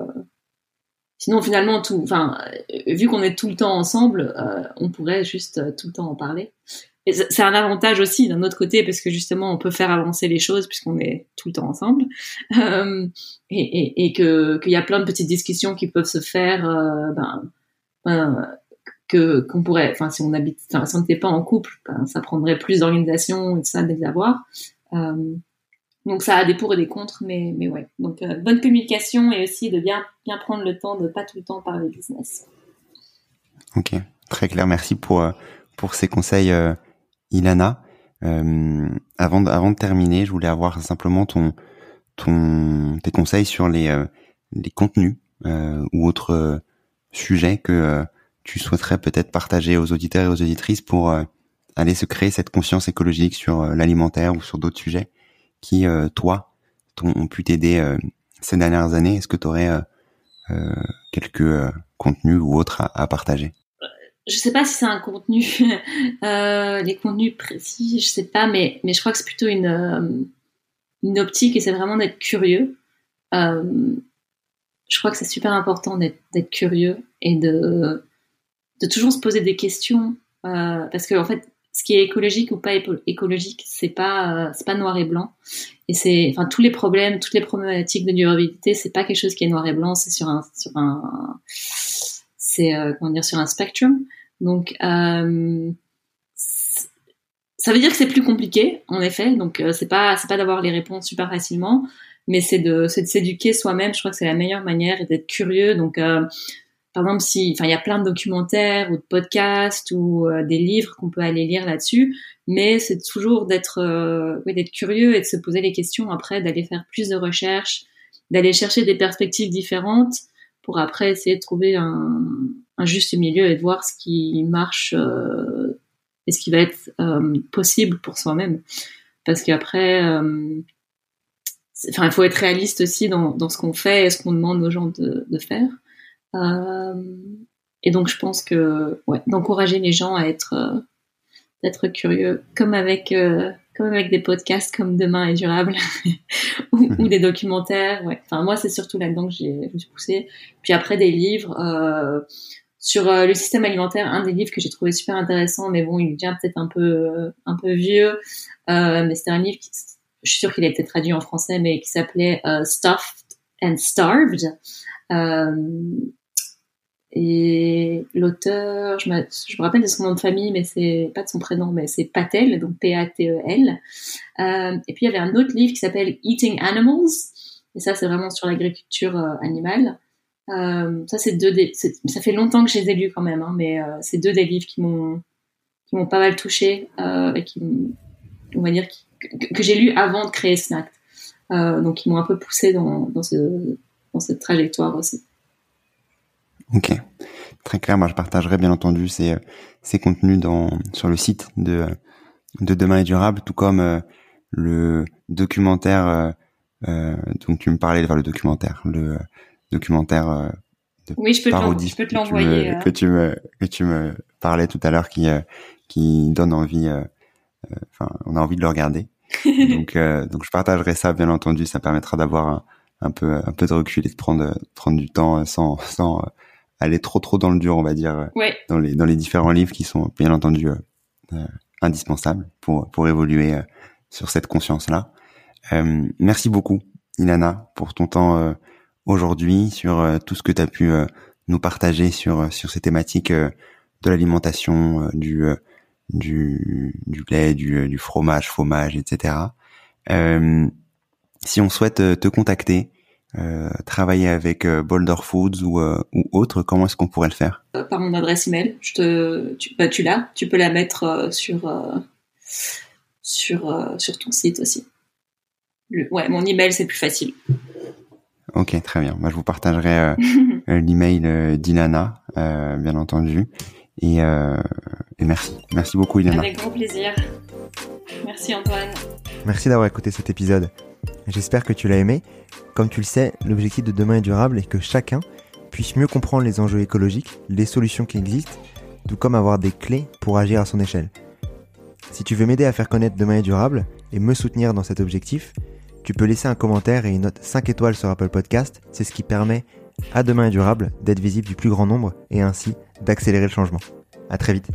sinon finalement tout, enfin, vu qu'on est tout le temps ensemble, euh, on pourrait juste euh, tout le temps en parler. Et c'est un avantage aussi d'un autre côté parce que justement on peut faire avancer les choses puisqu'on est tout le temps ensemble euh, et, et, et que qu'il y a plein de petites discussions qui peuvent se faire euh, ben, ben, que qu'on pourrait enfin si on habite enfin si on n'était pas en couple ben, ça prendrait plus d'organisation et de ça de les avoir euh, donc ça a des pour et des contre, mais, mais ouais. Donc euh, bonne communication et aussi de bien, bien prendre le temps de pas tout le temps parler business. Ok, très clair. Merci pour pour ces conseils, Ilana. avant de, avant de terminer, je voulais avoir simplement ton ton tes conseils sur les les contenus ou autres sujets que tu souhaiterais peut-être partager aux auditeurs et aux auditrices pour euh, aller se créer cette conscience écologique sur euh, l'alimentaire ou sur d'autres sujets qui, euh, toi, ont pu t'aider ces dernières années? Est-ce que tu aurais quelques contenus ou autres à, partager? Je sais pas si c'est un contenu, euh, les contenus précis, je sais pas, mais mais je crois que c'est plutôt une une optique et c'est vraiment d'être curieux. Euh, je crois que c'est super important d'être curieux et de de toujours se poser des questions euh, parce que en fait ce qui est écologique ou pas écologique c'est pas euh, c'est pas noir et blanc. Et c'est enfin tous les problèmes toutes les problématiques de durabilité c'est pas quelque chose qui est noir et blanc c'est sur un sur un c'est euh, comment dire sur un spectrum. Donc euh, ça veut dire que c'est plus compliqué en effet. Donc c'est pas c'est pas d'avoir les réponses super facilement mais c'est de c'est de s'éduquer soi-même. Je crois que c'est la meilleure manière et d'être curieux. Donc par exemple, si, enfin, il y a plein de documentaires ou de podcasts ou euh, des livres qu'on peut aller lire là-dessus, mais c'est toujours d'être, euh, oui, d'être curieux et de se poser les questions après, d'aller faire plus de recherches, d'aller chercher des perspectives différentes pour après essayer de trouver un, un juste milieu et de voir ce qui marche euh, et ce qui va être possible pour soi-même. Parce qu'après, enfin, il faut être réaliste aussi dans, dans ce qu'on fait et ce qu'on demande aux gens de, de faire. Euh, et donc je pense que ouais, d'encourager les gens à être euh, d'être curieux, comme avec euh, comme avec des podcasts comme Demain est durable ou, ou, des documentaires. Ouais. Enfin moi c'est surtout là-dedans que j'ai je me suis poussée. Puis après des livres euh, sur le système alimentaire, un des livres que j'ai trouvé super intéressant, mais bon il devient peut-être un peu un peu vieux, mais c'était un livre qui, je suis sûre qu'il a été traduit en français, mais qui s'appelait Stuffed and Starved. Et l'auteur, je, je, me rappelle de son nom de famille, mais c'est pas de son prénom, mais c'est Patel, donc P-A-T-E-L. Euh, et puis il y avait un autre livre qui s'appelle Eating Animals, et ça c'est vraiment sur l'agriculture euh, animale. Euh, ça c'est deux des, ça fait longtemps que je les ai lus quand même, hein, mais euh, c'est deux des livres qui m'ont qui m'ont pas mal touché euh, et qui, on va dire, que, j'ai lu avant de créer Snack. donc qui m'ont un peu poussé dans, dans, ce, dans cette trajectoire aussi. Ok, très clair. Moi, je partagerai bien entendu ces, ces contenus dans, sur le site de, de Demain est durable, tout comme euh, le documentaire. Euh, euh, donc, tu me parlais de le documentaire, le documentaire de oui, je peux parodie je peux te l'envoyer. Que, tu me que tu me parlais tout à l'heure, qui qui donne envie. Enfin, on a envie de le regarder. donc, donc, je partagerai ça, bien entendu. Ça permettra d'avoir un, un peu un peu de recul et de prendre prendre du temps sans sans aller trop trop dans le dur, on va dire, dans les dans les différents livres qui sont bien entendu euh, euh, indispensables pour pour évoluer euh, sur cette conscience là. merci beaucoup, Ilana, pour ton temps aujourd'hui sur tout ce que tu as pu nous partager sur sur ces thématiques de l'alimentation, du du du lait, du, du fromage, fromage, etc. si on souhaite te contacter, euh, travailler avec euh, Boulder Foods ou, euh, ou autre, comment est-ce qu'on pourrait le faire? Par mon adresse email. Je te, tu, bah, tu l'as. Tu peux la mettre sur sur sur ton site aussi. ouais, mon email c'est plus facile. Ok, très bien. Moi, je vous partagerai l'email d'Ilana, bien entendu. Et, et merci. Merci beaucoup, Ilana. Avec grand plaisir. Merci, Antoine. Merci d'avoir écouté cet épisode. J'espère que tu l'as aimé. Comme tu le sais, l'objectif de demain est durable et que chacun puisse mieux comprendre les enjeux écologiques, les solutions qui existent, tout comme avoir des clés pour agir à son échelle. Si tu veux m'aider à faire connaître Demain est durable et me soutenir dans cet objectif, tu peux laisser un commentaire et une note 5 étoiles sur Apple Podcast. C'est ce qui permet à Demain est durable d'être visible du plus grand nombre et ainsi d'accélérer le changement. À très vite.